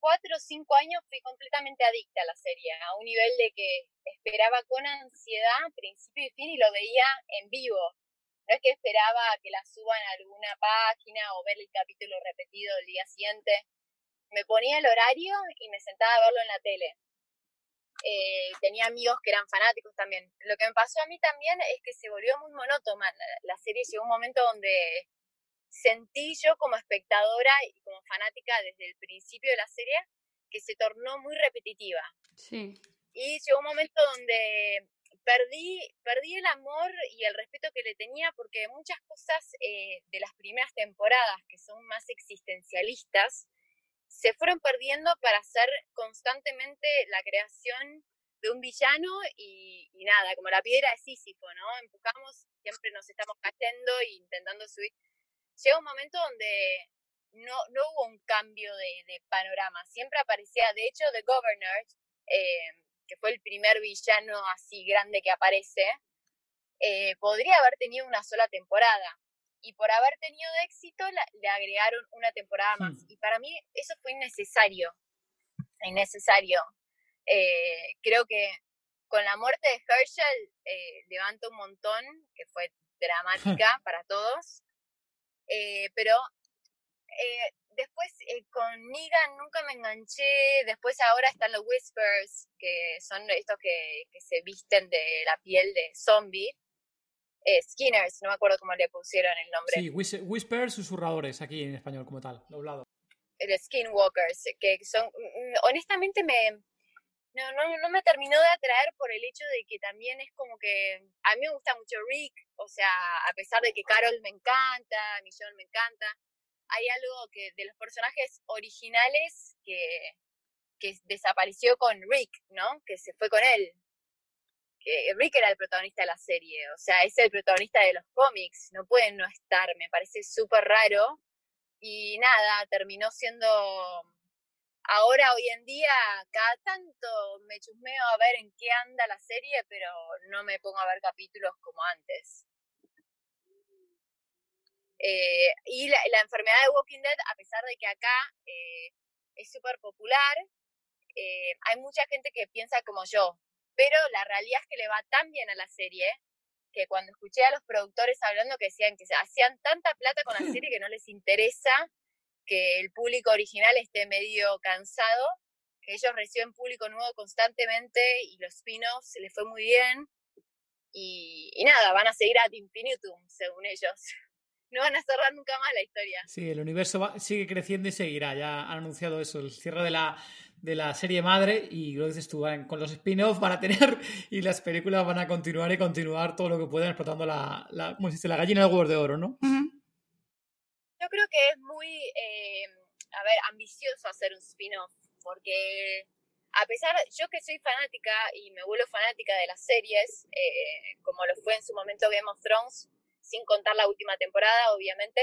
cuatro o cinco años fui completamente adicta a la serie, a un nivel de que esperaba con ansiedad principio y fin y lo veía en vivo. No es que esperaba que la suban a alguna página o ver el capítulo repetido el día siguiente. Me ponía el horario y me sentaba a verlo en la tele. Eh, tenía amigos que eran fanáticos también. Lo que me pasó a mí también es que se volvió muy monótona. La, la serie llegó un momento donde sentí yo como espectadora y como fanática desde el principio de la serie que se tornó muy repetitiva. Sí. Y llegó un momento donde perdí, perdí el amor y el respeto que le tenía porque muchas cosas eh, de las primeras temporadas que son más existencialistas se fueron perdiendo para hacer constantemente la creación de un villano y, y nada, como la piedra de Sísifo, ¿no? Empujamos, siempre nos estamos cayendo e intentando subir llega un momento donde no, no hubo un cambio de, panorama, siempre aparecía, de hecho, The Governor, eh, que fue el primer villano así grande que aparece, eh, podría haber tenido una sola temporada. Y por haber tenido éxito, le agregaron una temporada más. Hmm. Y para mí eso fue innecesario. Innecesario. Eh, creo que con la muerte de Herschel levanta un montón, que fue dramática para todos. Eh, pero eh, después eh, con Negan nunca me enganché, después ahora están los Whispers, que son estos que, que se visten de la piel de zombie. Skinners, no me acuerdo cómo le pusieron el nombre. Sí, Whispers, susurradores, aquí en español como tal, doblado. El Skinwalkers, que son, mm, honestamente me, no, no, no me terminó de atraer por el hecho de que también es como que a mí me gusta mucho Rick, o sea, a pesar de que Carol me encanta, Michonne me encanta, hay algo que de los personajes originales que, que desapareció con Rick, ¿no? Que se fue con él. Que Rick era el protagonista de la serie, o sea, es el protagonista de los cómics, no puede no estar, me parece súper raro. Y nada, terminó siendo ahora, hoy en día, cada tanto me chusmeo a ver en qué anda la serie, pero no me pongo a ver capítulos como antes. Eh, y la, enfermedad de Walking Dead, a pesar de que acá eh, es súper popular, eh, hay mucha gente que piensa como yo, pero la realidad es que le va tan bien a la serie que cuando escuché a los productores hablando que decían que hacían tanta plata con la serie que no les interesa que el público original esté medio cansado, que ellos reciben público nuevo constantemente y los spin-offs les fue muy bien. Y, y, nada, van a seguir ad infinitum, según ellos. No van a cerrar nunca más la historia. Sí, el universo sigue creciendo y seguirá. Ya han anunciado eso, el cierre de la, de la serie madre y lo dices tú, con los spin-offs van a tener y las películas van a continuar y continuar todo lo que puedan explotando la, la, la gallina de huevos de oro, ¿no? Yo creo que es muy, eh, a ver, ambicioso hacer un spin-off, porque a pesar, yo que soy fanática y me vuelvo fanática de las series, eh, como lo fue en su momento Game of Thrones, sin contar la última temporada, obviamente,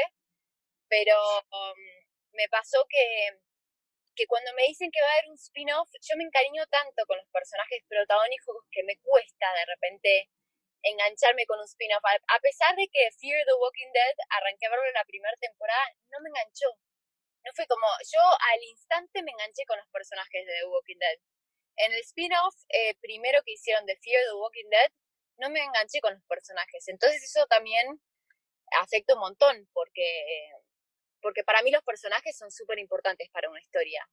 pero um, me pasó que, que cuando me dicen que va a haber un spin-off, yo me encariño tanto con los personajes protagónicos que me cuesta de repente engancharme con un spin-off. A pesar de que Fear the Walking Dead arranqué a verlo en la primera temporada, no me enganchó. No fue como, yo al instante me enganché con los personajes de The Walking Dead. En el spin-off eh, primero que hicieron de Fear the Walking Dead, no me enganché con los personajes. Entonces eso también afecta un montón, porque, porque para mí los personajes son súper importantes para una historia.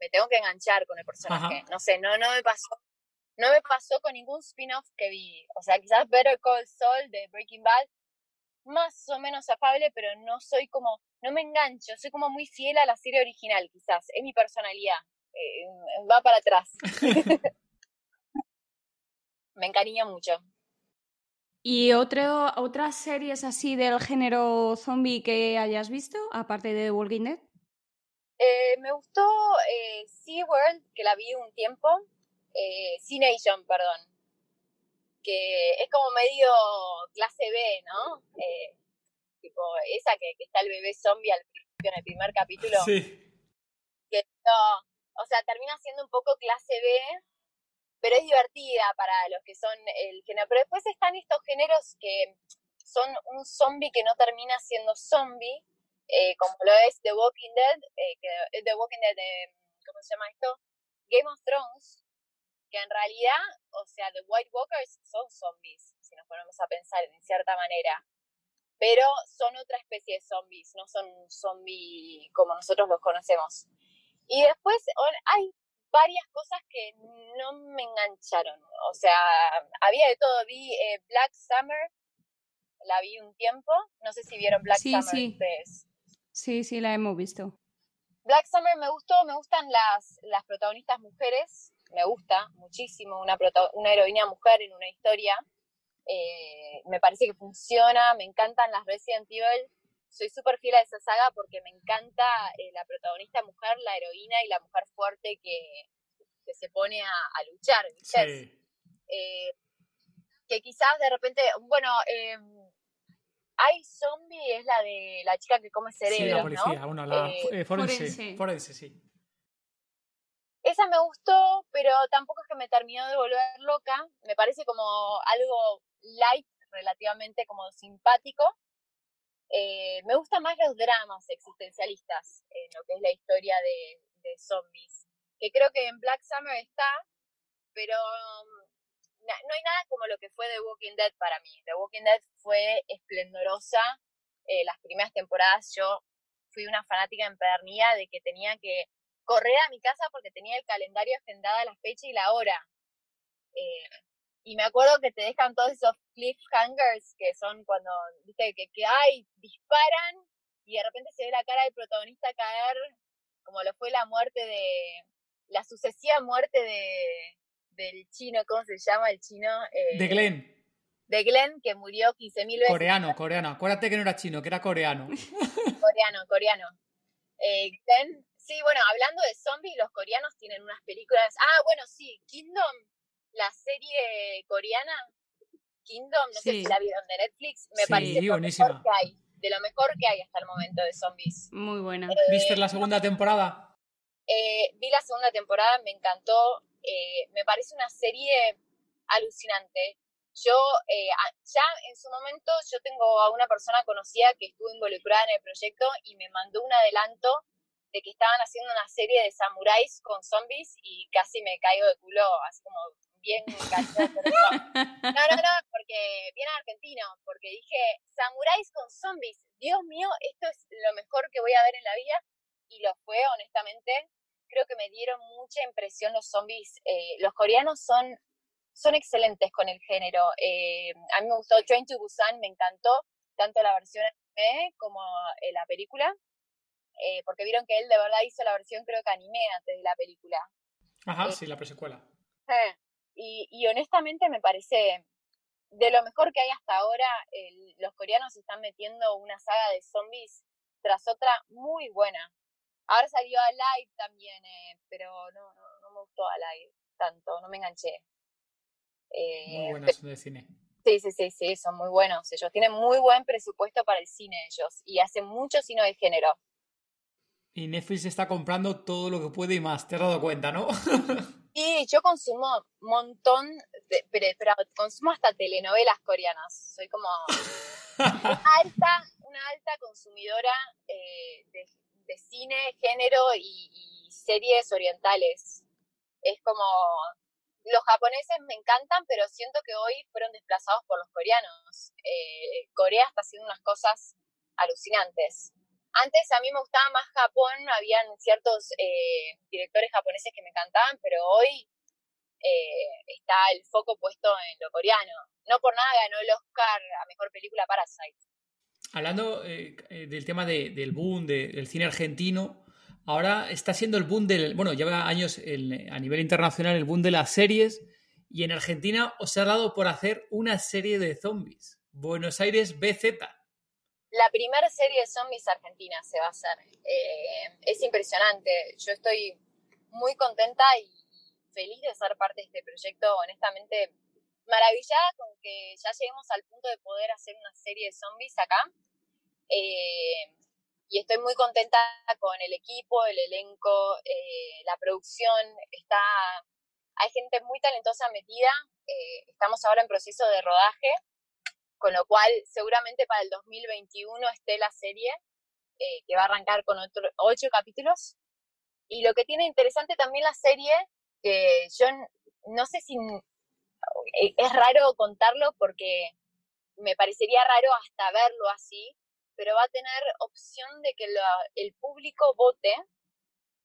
Me tengo que enganchar con el personaje. No sé, no, no me pasó no me pasó con ningún spin-off que vi. O sea, quizás Better Call Saul de Breaking Bad, más o menos afable, pero no soy como, no me engancho, soy como muy fiel a la serie original, quizás. Es mi personalidad. Eh, va para atrás. me encariño mucho. ¿Y otro, otras series así del género zombie que hayas visto, aparte de The Walking Dead? Eh, me gustó eh, SeaWorld, que la vi un tiempo eh, C-Nation, perdón, que es como medio clase B, ¿no? Eh, tipo, esa que, está el bebé zombie al principio en el primer capítulo. Sí. Que o sea, termina siendo un poco clase B, pero es divertida para los que son el género. Pero después están estos géneros que son un zombie que no termina siendo zombie, eh, como lo es The Walking Dead, eh, que, The Walking Dead, ¿cómo se llama esto? Game of Thrones, que en realidad, o sea, The White Walkers son zombies, si nos ponemos a pensar en cierta manera, pero son otra especie de zombies, no son zombies como nosotros los conocemos. Y después hay varias cosas que no me engancharon, o sea, había de todo, vi eh, Black Summer, la vi un tiempo, no sé si vieron Black Summer sí. Sí, sí, la hemos visto. Black Summer me gustó, me gustan las, las protagonistas mujeres, me gusta muchísimo una, una heroína mujer en una historia. Eh, me parece que funciona, me encantan las Resident Evil. Soy súper fiel a esa saga porque me encanta eh, la protagonista mujer, la heroína y la mujer fuerte que, que se pone a, luchar, eh, que quizás de repente, bueno, em, hay zombie, es la de la chica que come cerebros, sí, la policía, ¿no? la forense, forense, sí. Esa me gustó, pero tampoco es que me terminó de volver loca. Me parece como algo light, relativamente como simpático. Eh, me gustan más los dramas existencialistas en lo que es la historia de, zombies. Que creo que en Black Summer está, pero um, no hay nada como lo que fue The Walking Dead para mí. The Walking Dead fue esplendorosa. Eh, las primeras temporadas yo fui una fanática empedernida de que tenía que correr a mi casa porque tenía el calendario agendada la fecha y la hora. Eh, y me acuerdo que te dejan todos esos cliffhangers que son cuando, viste, que, que hay, disparan y de repente se ve la cara del protagonista caer, como lo fue la muerte de, la sucesiva muerte de, del chino, ¿cómo se llama el chino? Eh, de Glenn. De Glenn, que murió 15.000 veces. Coreano, coreano. Acuérdate que no era chino, que era coreano. coreano, coreano. Eh, Glenn Sí, bueno, hablando de zombies, los coreanos tienen unas películas. Ah, bueno, sí, Kingdom, la serie coreana, Kingdom, no sé si la vieron de Netflix, me parece lo mejor que hay, de lo mejor que hay hasta el momento de zombies. Muy buena. Eh, ¿Viste la segunda temporada? Eh, vi la segunda temporada, me encantó, eh, me parece una serie alucinante. Yo, eh, ya en su momento, yo tengo a una persona conocida que estuvo involucrada en el proyecto y me mandó un adelanto de que estaban haciendo una serie de samuráis con zombies y casi me caigo de culo, así como bien No, no, no, porque bien argentino, porque dije, samuráis con zombies, Dios mío, esto es lo mejor que voy a ver en la vida, y lo fue, honestamente. Creo que me dieron mucha impresión los zombies. Eh, los coreanos son, son excelentes con el género. Eh, a mí me gustó Train to Busan, me encantó, tanto la versión como eh, la película. Porque vieron que él de verdad hizo la versión, creo que anime antes de la película. Ajá, sí, la presecuela. Y, y, honestamente me parece de lo mejor que hay hasta ahora. los coreanos están metiendo una saga de zombies tras otra muy buena. Ahora salió a live también, eh, pero no, no, no, me gustó a live tanto, no me enganché. muy eh, buenas de cine. Sí, sí, sí, sí, son muy buenos. Ellos tienen muy buen presupuesto para el cine ellos y hacen mucho cine de género. Y Netflix está comprando todo lo que puede y más, te has dado cuenta, ¿no? Sí, yo consumo un montón, de, pero, consumo hasta telenovelas coreanas. Soy como una alta, una alta consumidora eh, de de cine, género y, series orientales. Es como, los japoneses me encantan, pero siento que hoy fueron desplazados por los coreanos. Eh, Corea está haciendo unas cosas alucinantes. Antes a mí me gustaba más Japón, habían ciertos eh, directores japoneses que me encantaban, pero hoy eh, está el foco puesto en lo coreano. No por nada ganó el Oscar a Mejor Película Parasite. Hablando eh, eh, del tema del boom del cine argentino, ahora está siendo el boom del. Bueno, lleva años a nivel internacional el boom de las series. Y en Argentina os ha dado por hacer una serie de zombies. Buenos Aires BZ. La primera serie de zombies argentina se va a hacer. Eh, es impresionante. Yo estoy muy contenta y feliz de ser parte de este proyecto. Honestamente, maravillada con que ya lleguemos al punto de poder hacer una serie de zombies acá. Eh, y estoy muy contenta con el equipo, el elenco, eh, la producción. Está, hay gente muy talentosa metida. Eh, estamos ahora en proceso de rodaje, con lo cual seguramente para el 2021 esté la serie, que va a arrancar con otro, ocho capítulos. Y lo que tiene interesante también la serie, que yo no sé si es raro contarlo porque me parecería raro hasta verlo así, pero va a tener opción de que el público vote,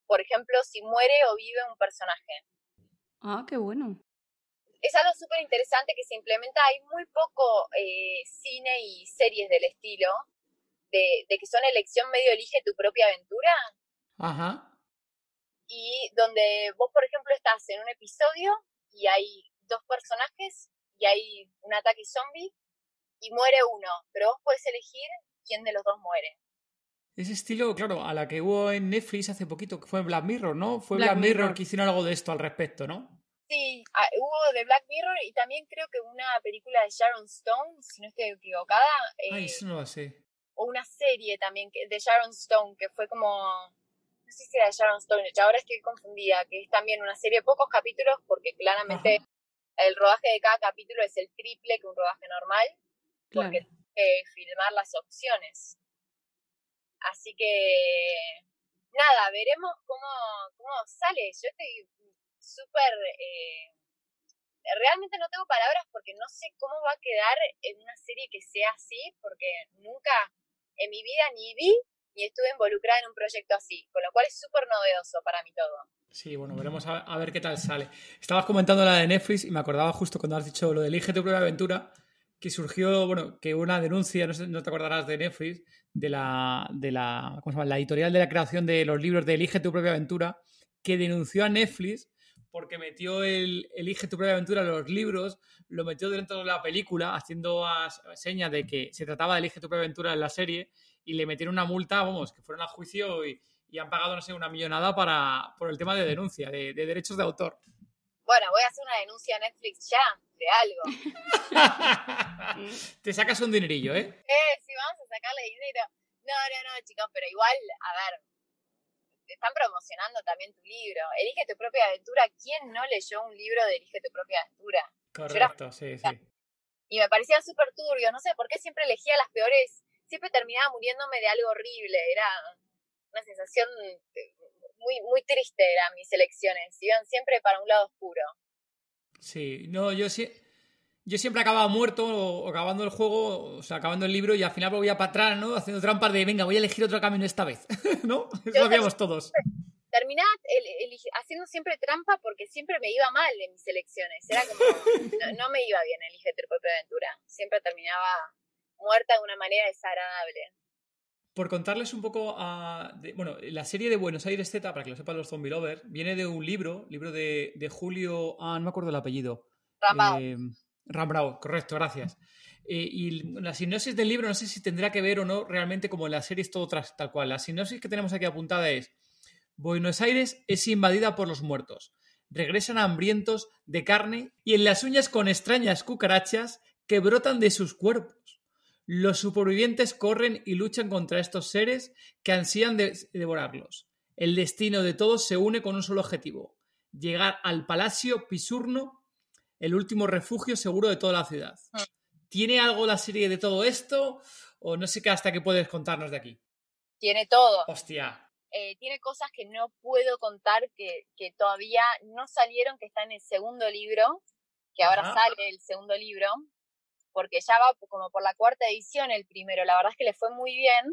por ejemplo, si muere o vive un personaje. Ah, qué bueno. Es algo súper interesante que se implementa. Hay muy poco eh, cine y series del estilo, de, de, que son elección medio elige tu propia aventura. Ajá. Y donde vos, por ejemplo, estás en un episodio y hay dos personajes y hay un ataque zombie y muere uno, pero vos puedes elegir quién de los dos muere. Ese estilo, claro, a la que hubo en Netflix hace poquito, que fue Black Mirror, ¿no? Fue Black, Mirror. que hicieron algo de esto al respecto, ¿no? Sí, ah, hubo de Black Mirror y también creo que una película de Sharon Stone, si no estoy equivocada. Ay, eh, eso no lo sé. O una serie también de Sharon Stone, que fue como. No sé si era de Sharon Stone, ahora estoy confundida, que es también una serie de pocos capítulos, porque claramente el rodaje de cada capítulo es el triple que un rodaje normal, porque que filmar las opciones. Así que, nada, veremos cómo, cómo sale. Yo estoy súper... Eh, realmente no tengo palabras porque no sé cómo va a quedar en una serie que sea así, porque nunca en mi vida ni vi ni estuve involucrada en un proyecto así, con lo cual es súper novedoso para mí todo. Sí, bueno, veremos a, ver qué tal sale. Estabas comentando la de Netflix y me acordaba justo cuando has dicho lo de Elige tu propia aventura, que surgió, bueno, que una denuncia, no, sé, no te acordarás de Netflix, de la, de la, ¿cómo se llama? la editorial de la creación de los libros de Elige tu propia aventura, que denunció a Netflix porque metió el Elige tu propia aventura en los libros, lo metió dentro de la película, haciendo señas de que se trataba de Elige tu propia aventura en la serie, y le metieron una multa, vamos, que fueron a juicio y, y han pagado, no sé, una millonada para, por el tema de denuncia, de, derechos de autor. Bueno, voy a hacer una denuncia a Netflix ya, de algo. Te sacas un dinerillo, ¿eh? Eh, sí, vamos a sacarle dinero. No, no, no, chicos, pero igual, a ver, te están promocionando también tu libro. Elige tu propia aventura. ¿Quién no leyó un libro de Elige tu propia aventura? Correcto, sí, sí. Y me parecían súper turbios. No sé por qué siempre elegía las peores. Siempre terminaba muriéndome de algo horrible. Era una sensación eh, muy, muy triste, eran mis elecciones. Iban siempre para un lado oscuro. Sí, no, yo sí. Yo siempre acababa muerto o acabando el juego, o sea, acabando el libro y al final volvía para atrás, ¿no? Haciendo trampas de, venga, voy a elegir otro camino esta vez, ¿no? Eso lo hacíamos todos. Terminaba haciendo siempre trampa porque siempre me iba mal en mis elecciones. Era como, no, me iba bien elige tu propia aventura. Siempre terminaba muerta de una manera desagradable. Por contarles un poco a. bueno, la serie de Buenos Aires Z, para que lo sepan los zombie lovers, viene de un libro, libro de, de Julio. Ah, no me acuerdo el apellido. Ramao. Eh, Rambrao, correcto, gracias. Eh, y la sinopsis del libro no sé si tendrá que ver o no realmente como en la serie es todo tras, tal cual. La sinopsis que tenemos aquí apuntada es Buenos Aires es invadida por los muertos. Regresan hambrientos de carne y en las uñas con extrañas cucarachas que brotan de sus cuerpos. Los supervivientes corren y luchan contra estos seres que ansían de devorarlos. El destino de todos se une con un solo objetivo, llegar al Palacio Pisurno el último refugio seguro de toda la ciudad. Mm. ¿Tiene algo la serie de todo esto? O no sé qué hasta qué puedes contarnos de aquí. Tiene todo. Hostia. Eh, tiene cosas que no puedo contar que, todavía no salieron, que está en el segundo libro, que ahora sale el segundo libro, porque ya va como por la cuarta edición el primero. La verdad es que le fue muy bien.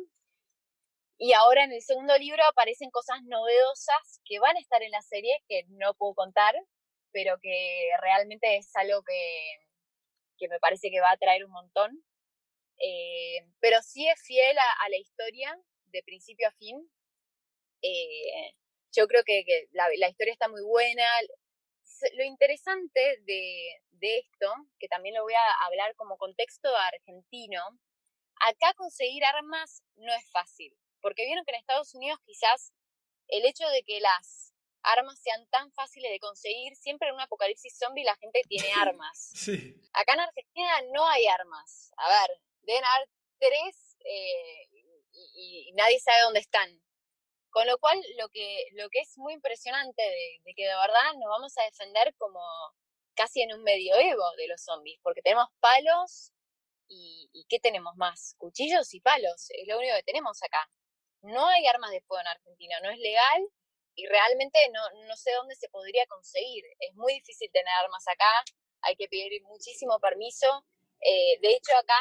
Y ahora en el segundo libro aparecen cosas novedosas que van a estar en la serie que no puedo contar, pero que realmente es algo que, me parece que va a traer un montón. Eh, pero sí es fiel a, la historia de principio a fin. Eh, yo creo que, la, historia está muy buena. Lo interesante de, de, esto, que también lo voy a hablar como contexto argentino, acá conseguir armas no es fácil, porque vieron que en Estados Unidos quizás el hecho de que las armas sean tan fáciles de conseguir. Siempre en un apocalipsis zombie la gente tiene armas. Sí. Acá en Argentina no hay armas. A ver, deben haber tres eh, y, nadie sabe dónde están. Con lo cual, lo que, lo que es muy impresionante de, que de verdad nos vamos a defender como casi en un medioevo de los zombies, porque tenemos palos y, y ¿qué tenemos más? Cuchillos y palos, es lo único que tenemos acá. No hay armas de fuego en Argentina, no es legal y realmente no, no sé dónde se podría conseguir. Es muy difícil tener armas acá, hay que pedir muchísimo permiso. Eh, de hecho, acá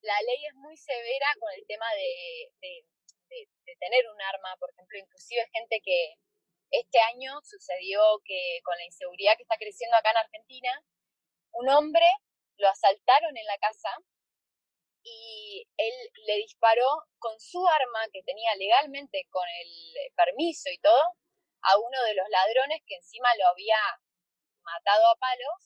la ley es muy severa con el tema de, de, tener un arma, por ejemplo, inclusive gente que este año sucedió que con la inseguridad que está creciendo acá en Argentina, un hombre lo asaltaron en la casa y él le disparó con su arma que tenía legalmente con el permiso y todo a uno de los ladrones que encima lo había matado a palos.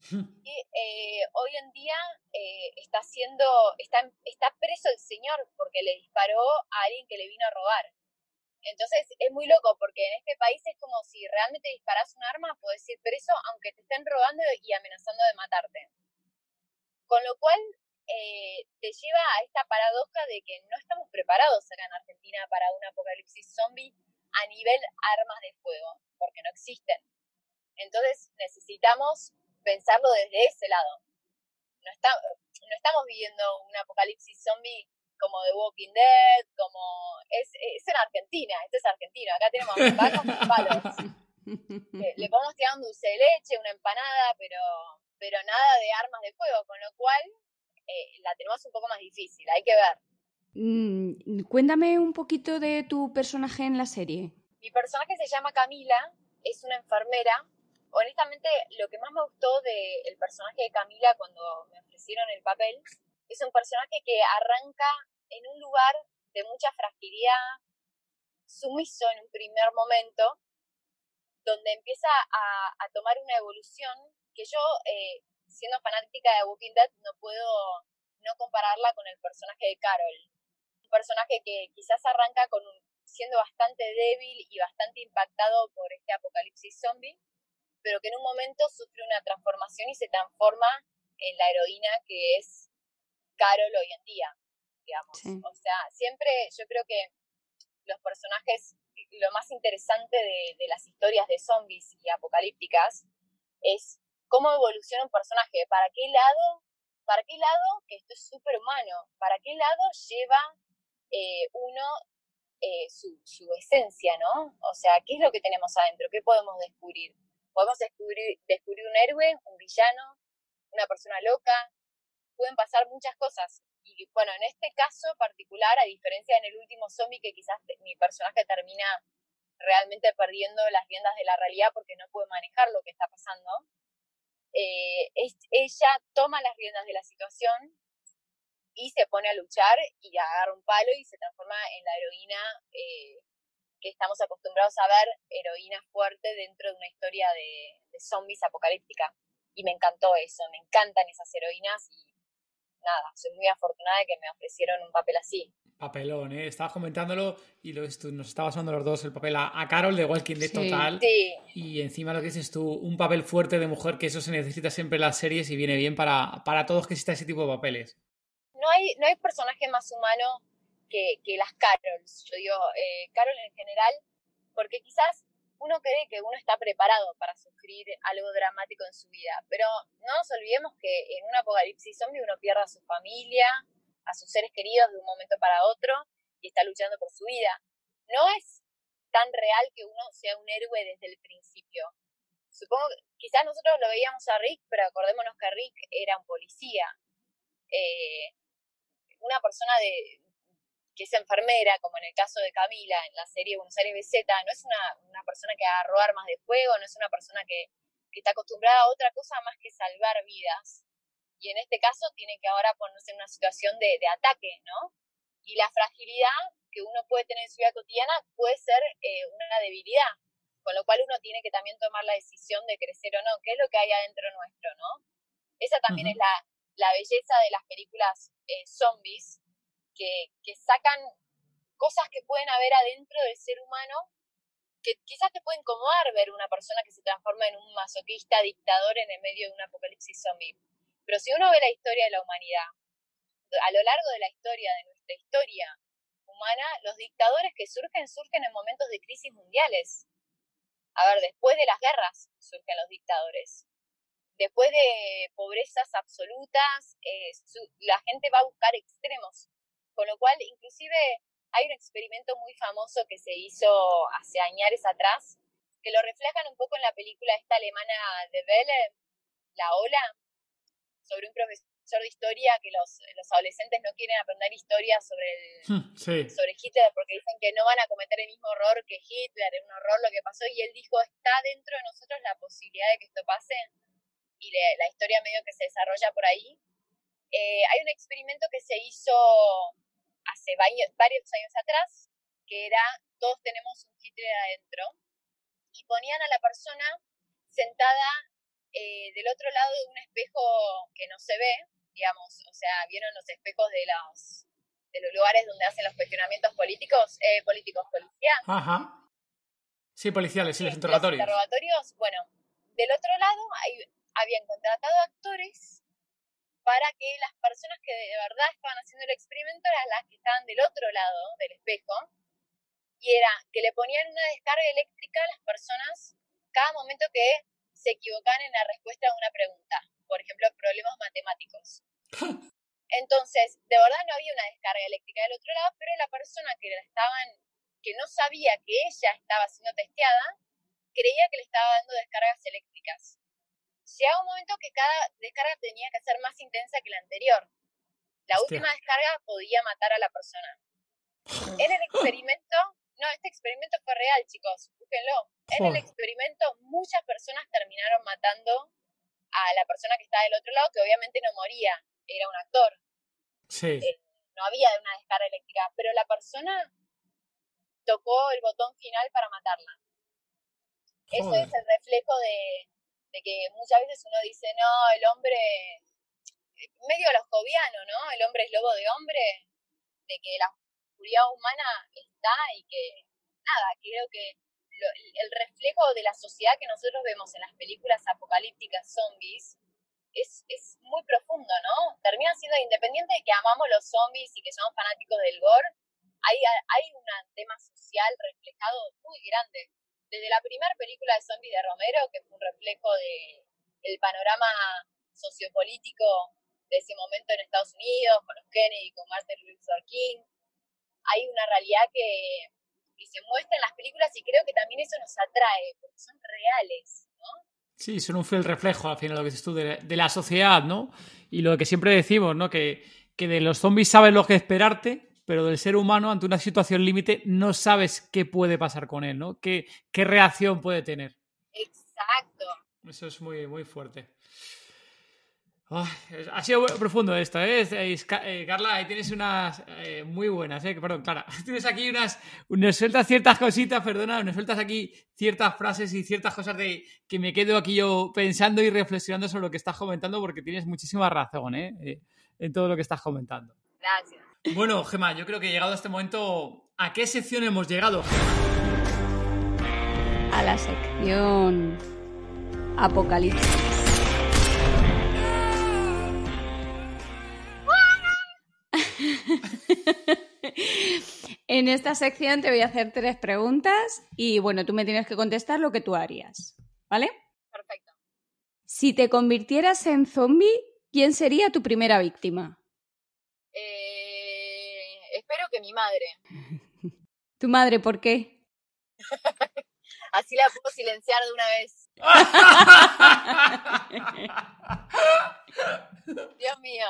Y eh, hoy en día eh, está siendo está, está preso el señor porque le disparó a alguien que le vino a robar. Entonces es muy loco porque en este país es como si realmente disparas un arma puedes ir preso aunque te estén robando y amenazando de matarte. Con lo cual eh, te lleva a esta paradoja de que no estamos preparados acá en Argentina para un apocalipsis zombie a nivel armas de fuego, porque no existen. Entonces necesitamos pensarlo desde ese lado. No, está, no estamos viviendo un apocalipsis zombie como The Walking Dead, como es, es en Argentina, esto es Argentina, acá tenemos palos Le, le podemos tirar un dulce de leche, una empanada, pero, pero nada de armas de fuego, con lo cual eh, la tenemos un poco más difícil, hay que ver. Mm, cuéntame un poquito de tu personaje en la serie. Mi personaje se llama Camila, es una enfermera. Honestamente, lo que más me gustó del personaje de Camila cuando me ofrecieron el papel es un personaje que arranca en un lugar de mucha fragilidad, sumiso en un primer momento, donde empieza a, tomar una evolución que yo eh, siendo fanática de Walking Dead, no puedo no compararla con el personaje de Carol. Un personaje que quizás arranca con siendo bastante débil y bastante impactado por este apocalipsis zombie, pero que en un momento sufre una transformación y se transforma en la heroína que es Carol hoy en día, digamos. O sea, siempre yo creo que los personajes lo más interesante de, de las historias de zombies y apocalípticas es cómo evoluciona un personaje, para qué lado, para qué lado, que esto es súper humano, para qué lado lleva eh, uno eh, su, esencia, ¿no? O sea, ¿qué es lo que tenemos adentro? ¿Qué podemos descubrir? Podemos descubrir, descubrir un héroe, un villano, una persona loca, pueden pasar muchas cosas. Y bueno, en este caso particular, a diferencia en el último zombie, que quizás mi personaje termina realmente perdiendo las riendas de la realidad porque no puede manejar lo que está pasando, eh, ella toma las riendas de la situación y se pone a luchar y agarra un palo y se transforma en la heroína eh, que estamos acostumbrados a ver, heroína fuerte dentro de una historia de, de zombies apocalíptica. Y me encantó eso, me encantan esas heroínas y nada, soy muy afortunada de que me ofrecieron un papel así. Papelón, ¿eh? Estabas comentándolo y lo, nos estabas dando los dos el papel a, Carol de Walking Dead total. Sí. Y encima lo que dices tú, un papel fuerte de mujer, que eso se necesita siempre en las series y viene bien para, para todos que exista ese tipo de papeles. No hay, no hay personaje más humano que, que las Carols, yo digo, eh, Carol en general, porque quizás uno cree que uno está preparado para sufrir algo dramático en su vida, pero no nos olvidemos que en un apocalipsis zombie uno pierde a su familia, a sus seres queridos de un momento para otro y está luchando por su vida. No es tan real que uno sea un héroe desde el principio. Supongo que quizás nosotros lo veíamos a Rick, pero acordémonos que Rick era un policía. Eh, una persona de, que es enfermera, como en el caso de Camila en la serie Buenos Aires BZ, no es una, una persona que agarró armas de fuego, no es una persona que, que, está acostumbrada a otra cosa más que salvar vidas. Y en este caso tiene que ahora ponerse en una situación de, de ataque, ¿no? Y la fragilidad que uno puede tener en su vida cotidiana puede ser eh, una debilidad, con lo cual uno tiene que también tomar la decisión de crecer o no, qué es lo que hay adentro nuestro, ¿no? Esa también es la, la belleza de las películas eh, zombies, que, que sacan cosas que pueden haber adentro del ser humano que quizás te puede incomodar ver una persona que se transforma en un masoquista dictador en el medio de un apocalipsis zombie. Pero si uno ve la historia de la humanidad, a lo largo de la historia, de nuestra historia humana, los dictadores que surgen, surgen en momentos de crisis mundiales. A ver, después de las guerras surgen los dictadores. Después de pobrezas absolutas, eh, la gente va a buscar extremos con lo cual, inclusive hay un experimento muy famoso que se hizo hace años atrás, que lo reflejan un poco en la película esta alemana de Welle, La Ola, sobre un profesor de historia que los, los adolescentes no quieren aprender historia sobre, el, sobre Hitler porque dicen que no van a cometer el mismo error que Hitler, es un horror lo que pasó, y él dijo, está dentro de nosotros la posibilidad de que esto pase, y la historia medio que se desarrolla por ahí. Eh, hay un experimento que se hizo hace varios, años atrás, que era todos tenemos un Hitler adentro, y ponían a la persona sentada eh, del otro lado de un espejo que no se ve, digamos, o sea, vieron los espejos de los, de los lugares donde hacen los cuestionamientos políticos, eh, políticos policiales. Ajá. Sí, policiales, sí, los interrogatorios. Los interrogatorios, bueno, del otro lado hay, habían contratado actores para que las personas que de verdad estaban haciendo el experimento eran las que estaban del otro lado del espejo, y era que le ponían una descarga eléctrica a las personas cada momento que se equivocaban en la respuesta a una pregunta, por ejemplo, problemas matemáticos. Entonces, de verdad no había una descarga eléctrica del otro lado, pero la persona que la estaban, que no sabía que ella estaba siendo testeada, creía que le estaba dando descargas eléctricas llegaba un momento que cada descarga tenía que ser más intensa que la anterior. La última descarga podía matar a la persona. En el experimento, no, este experimento fue real, chicos, búsquenlo. En el experimento muchas personas terminaron matando a la persona que estaba del otro lado, que obviamente no moría, era un actor. Sí. Eh, no había una descarga eléctrica, pero la persona tocó el botón final para matarla. Eso es el reflejo de, de que muchas veces uno dice, no, el hombre, medio joviano, ¿no? El hombre es lobo de hombre, de que la humana está y que, nada, creo que el reflejo de la sociedad que nosotros vemos en las películas apocalípticas zombies es, es muy profundo, ¿no? Termina siendo independiente de que amamos los zombies y que somos fanáticos del gore, hay, hay un tema social reflejado muy grande. Desde la primera película de zombies de Romero, que fue un reflejo de el panorama sociopolítico de ese momento en Estados Unidos, con los Kennedy, con Martin Luther King, hay una realidad que, se muestra en las películas y creo que también eso nos atrae, porque son reales, ¿no? Sí, son un fiel reflejo, al final, lo que dices tú, de, la sociedad, ¿no? Y lo que siempre decimos, ¿no? Que, que de los zombies sabes lo que esperarte, pero del ser humano ante una situación límite no sabes qué puede pasar con él, ¿no? ¿Qué, qué reacción puede tener? Exacto. Eso es muy, muy fuerte. Ha sido profundo esto, ¿eh? eh Carla, ahí tienes unas eh, muy buenas, ¿eh? Perdón, Clara. Tienes aquí unas. Nos sueltas ciertas cositas, perdona, nos sueltas aquí ciertas frases y ciertas cosas de que me quedo aquí yo pensando y reflexionando sobre lo que estás comentando, porque tienes muchísima razón, ¿eh? eh en todo lo que estás comentando. Gracias. Bueno, Gema, yo creo que llegado a este momento, ¿a qué sección hemos llegado, A la sección Apocalipsis. en esta sección te voy a hacer tres preguntas y bueno, tú me tienes que contestar lo que tú harías, ¿vale? Perfecto. Si te convirtieras en zombie, ¿quién sería tu primera víctima? Eh, espero que mi madre. ¿Tu madre por qué? Así la puedo silenciar de una vez. Dios mío.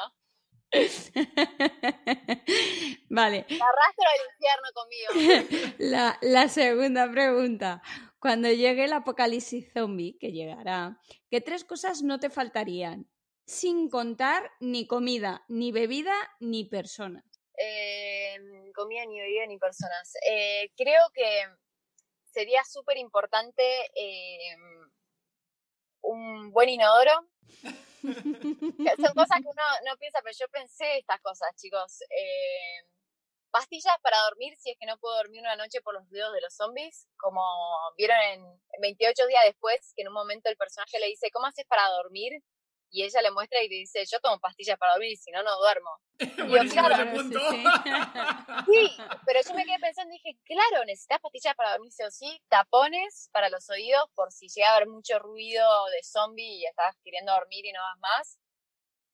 vale. arrastro al infierno conmigo. La, la, segunda pregunta. Cuando llegue el apocalipsis zombie, que llegará, ¿qué tres cosas no te faltarían? Sin contar ni comida, ni bebida, ni personas. Eh, comida, ni bebida, ni personas. Eh, creo que sería súper importante eh, un buen inodoro. Son cosas que uno no piensa, pero yo pensé estas cosas, chicos. Eh, pastillas para dormir si es que no puedo dormir una noche por los dedos de los zombies, como vieron en 28 días después, que en un momento el personaje le dice, ¿cómo haces para dormir? Y ella le muestra y le dice, yo tomo pastillas para dormir y si no, no duermo. sí, pero yo me quedé pensando y dije, claro, necesitas pastillas para dormir sí o sí, tapones para los oídos por si llega a haber mucho ruido de zombie y estás queriendo dormir y no vas más.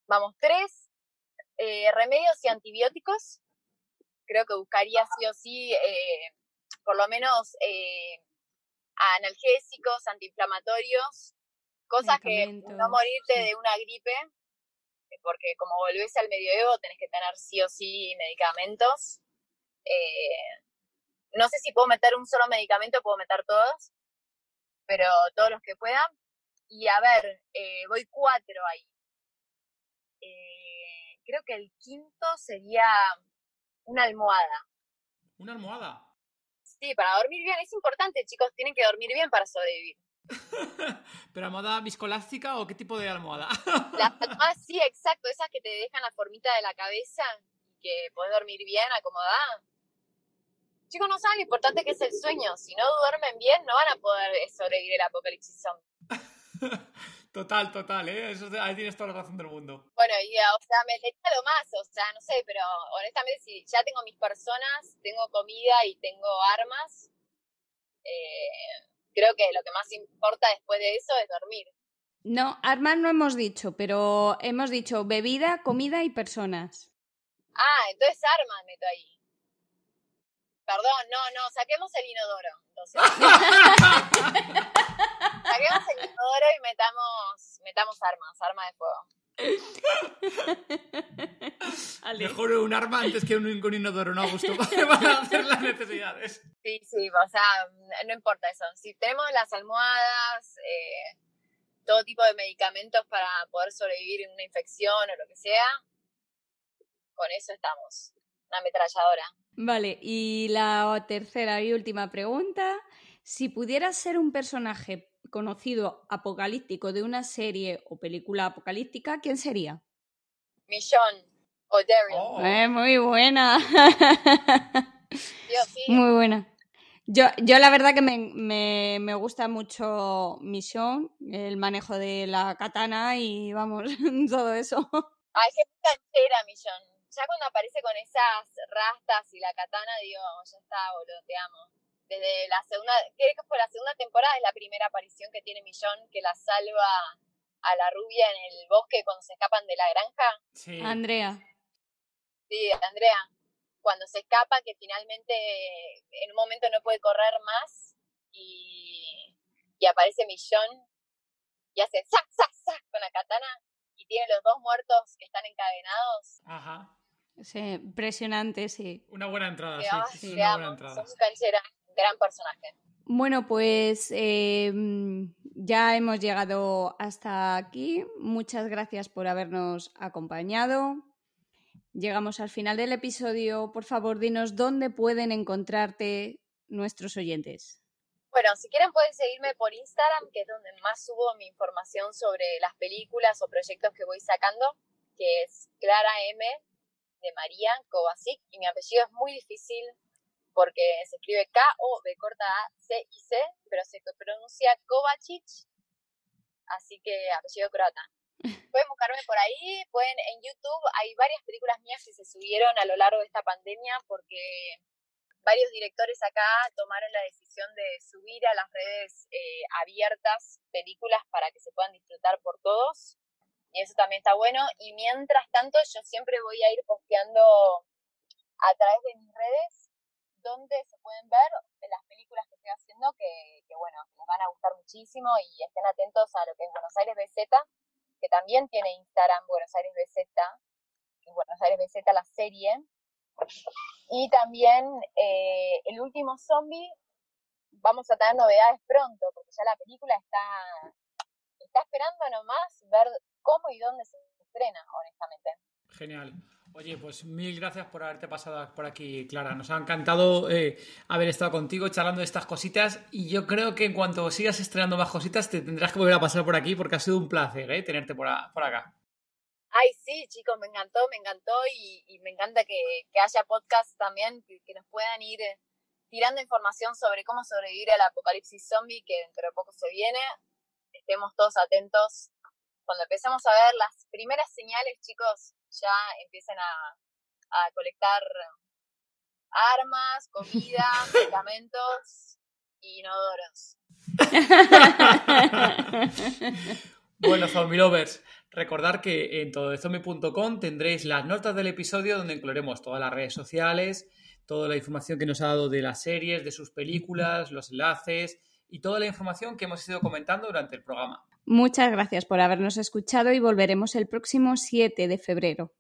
Vamos, tres, eh, remedios y antibióticos. Creo que buscaría sí o sí, eh, por lo menos, eh, analgésicos, antiinflamatorios, Cosas que no morirte de una gripe, eh, porque como volvés al medioevo tenés que tener sí o sí medicamentos. Eh, no sé si puedo meter un solo medicamento, puedo meter todos, pero todos los que pueda. Y a ver, eh, voy cuatro ahí. creo que el quinto sería una almohada. ¿Una almohada? Sí, para dormir bien. Es importante, chicos, tienen que dormir bien para sobrevivir. ¿Pero almohada viscolástica o qué tipo de almohada? Las almohadas, sí, exacto, esas que te dejan la formita de la cabeza y que puedes dormir bien, acomodada. Chicos, no saben lo importante que es el sueño. Si no duermen bien, no van a poder sobrevivir el apocalipsis Total, total, ¿eh? Eso, ahí tienes toda la razón del mundo. Bueno, y, o sea, me diría lo más, o sea, no sé, pero honestamente, si ya tengo mis personas, tengo comida y tengo armas, eh, creo que lo que más importa después de eso es dormir. No, armas no hemos dicho, pero hemos dicho bebida, comida y personas. Ah, entonces armas meto ahí. Perdón, no, no, saquemos el inodoro. Entonces. saquemos el inodoro y metamos, metamos armas, armas de fuego. Mejor un arma antes que un, un inodoro, ¿no, Augusto? Para hacer las necesidades. Sí, sí, o sea, no importa eso. Si tenemos las almohadas, eh, todo tipo de medicamentos para poder sobrevivir en una infección o lo que sea, con eso estamos. Una ametralladora. Vale, y la tercera y última pregunta. Si pudieras ser un personaje conocido apocalíptico de una serie o película apocalíptica, ¿quién sería? Millón o Daryl. Oh. Eh, muy buena. Muy buena. Yo, yo la verdad que me, me, gusta mucho Mission, el manejo de la katana y vamos, todo eso. Ay, qué canchera, Mission. ya cuando aparece con esas rastas y la katana, digo, ya está, boludo, te amo. Desde la segunda, creo que fue la segunda temporada, es la primera aparición que tiene Millón, que la salva a la rubia en el bosque cuando se escapan de la granja. Sí. Andrea. Sí, Andrea, cuando se escapa, que finalmente en un momento no puede correr más y, y aparece Millón y hace ¡sac, sac, sac! con la katana y tiene los dos muertos que están encadenados. Ajá. Sí, impresionante, sí. Una buena entrada, sí. sí, te una buena entrada. sos un canchera, gran personaje. Bueno, pues eh, ya hemos llegado hasta aquí. Muchas gracias por habernos acompañado. Llegamos al final del episodio. Por favor, dinos dónde pueden encontrarte nuestros oyentes. Bueno, si quieren pueden seguirme por Instagram, que es donde más subo mi información sobre las películas o proyectos que voy sacando, que es Clara M de María Kovacic, y mi apellido es muy difícil porque se escribe K-O-B corta A C I C, pero se pronuncia Kovacic, así que apellido croata. Pueden buscarme por ahí, pueden en YouTube, hay varias películas mías que se subieron a lo largo de esta pandemia porque varios directores acá tomaron la decisión de subir a las redes eh, abiertas películas para que se puedan disfrutar por todos. Y eso también está bueno. Y mientras tanto, yo siempre voy a ir posteando a través de mis redes donde se pueden ver las películas que estoy haciendo que, que bueno, les van a gustar muchísimo y estén atentos a lo que es Buenos Aires BZ, que también tiene Instagram Buenos Aires BZ, que es Buenos Aires BZ la serie. Y también eh, el último zombie, vamos a tener novedades pronto, porque ya la película está, está esperando nomás ver cómo y dónde se estrena, honestamente. Genial. Oye, pues mil gracias por haberte pasado por aquí, Clara. Nos ha encantado eh, haber estado contigo charlando de estas cositas y yo creo que en cuanto sigas estrenando más cositas te tendrás que volver a pasar por aquí porque ha sido un placer ¿eh? tenerte por, a- por acá. Ay, sí, chicos, me encantó, me encantó y, y me encanta que, que haya podcasts también que, que nos puedan ir eh, tirando información sobre cómo sobrevivir al apocalipsis zombie que dentro de poco se viene. Estemos todos atentos. Cuando empecemos a ver las primeras señales, chicos, ya empiecen a, a colectar armas, comida, medicamentos y inodoros. Bueno, zombie lovers, recordar que en tododezombie.com tendréis las notas del episodio donde incluiremos todas las redes sociales, toda la información que nos ha dado de las series, de sus películas, los enlaces y toda la información que hemos ido comentando durante el programa. Muchas gracias por habernos escuchado y volveremos el próximo 7 de febrero.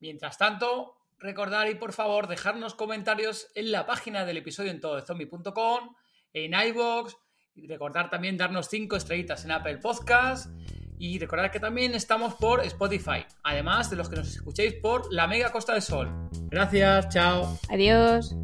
Mientras tanto, recordar y por favor dejarnos comentarios en la página del episodio en tododezombie.com, en iVoox, y recordar también darnos 5 estrellitas en Apple Podcast y recordar que también estamos por Spotify, además de los que nos escuchéis por la Mega Costa del Sol. Gracias, chao. Adiós.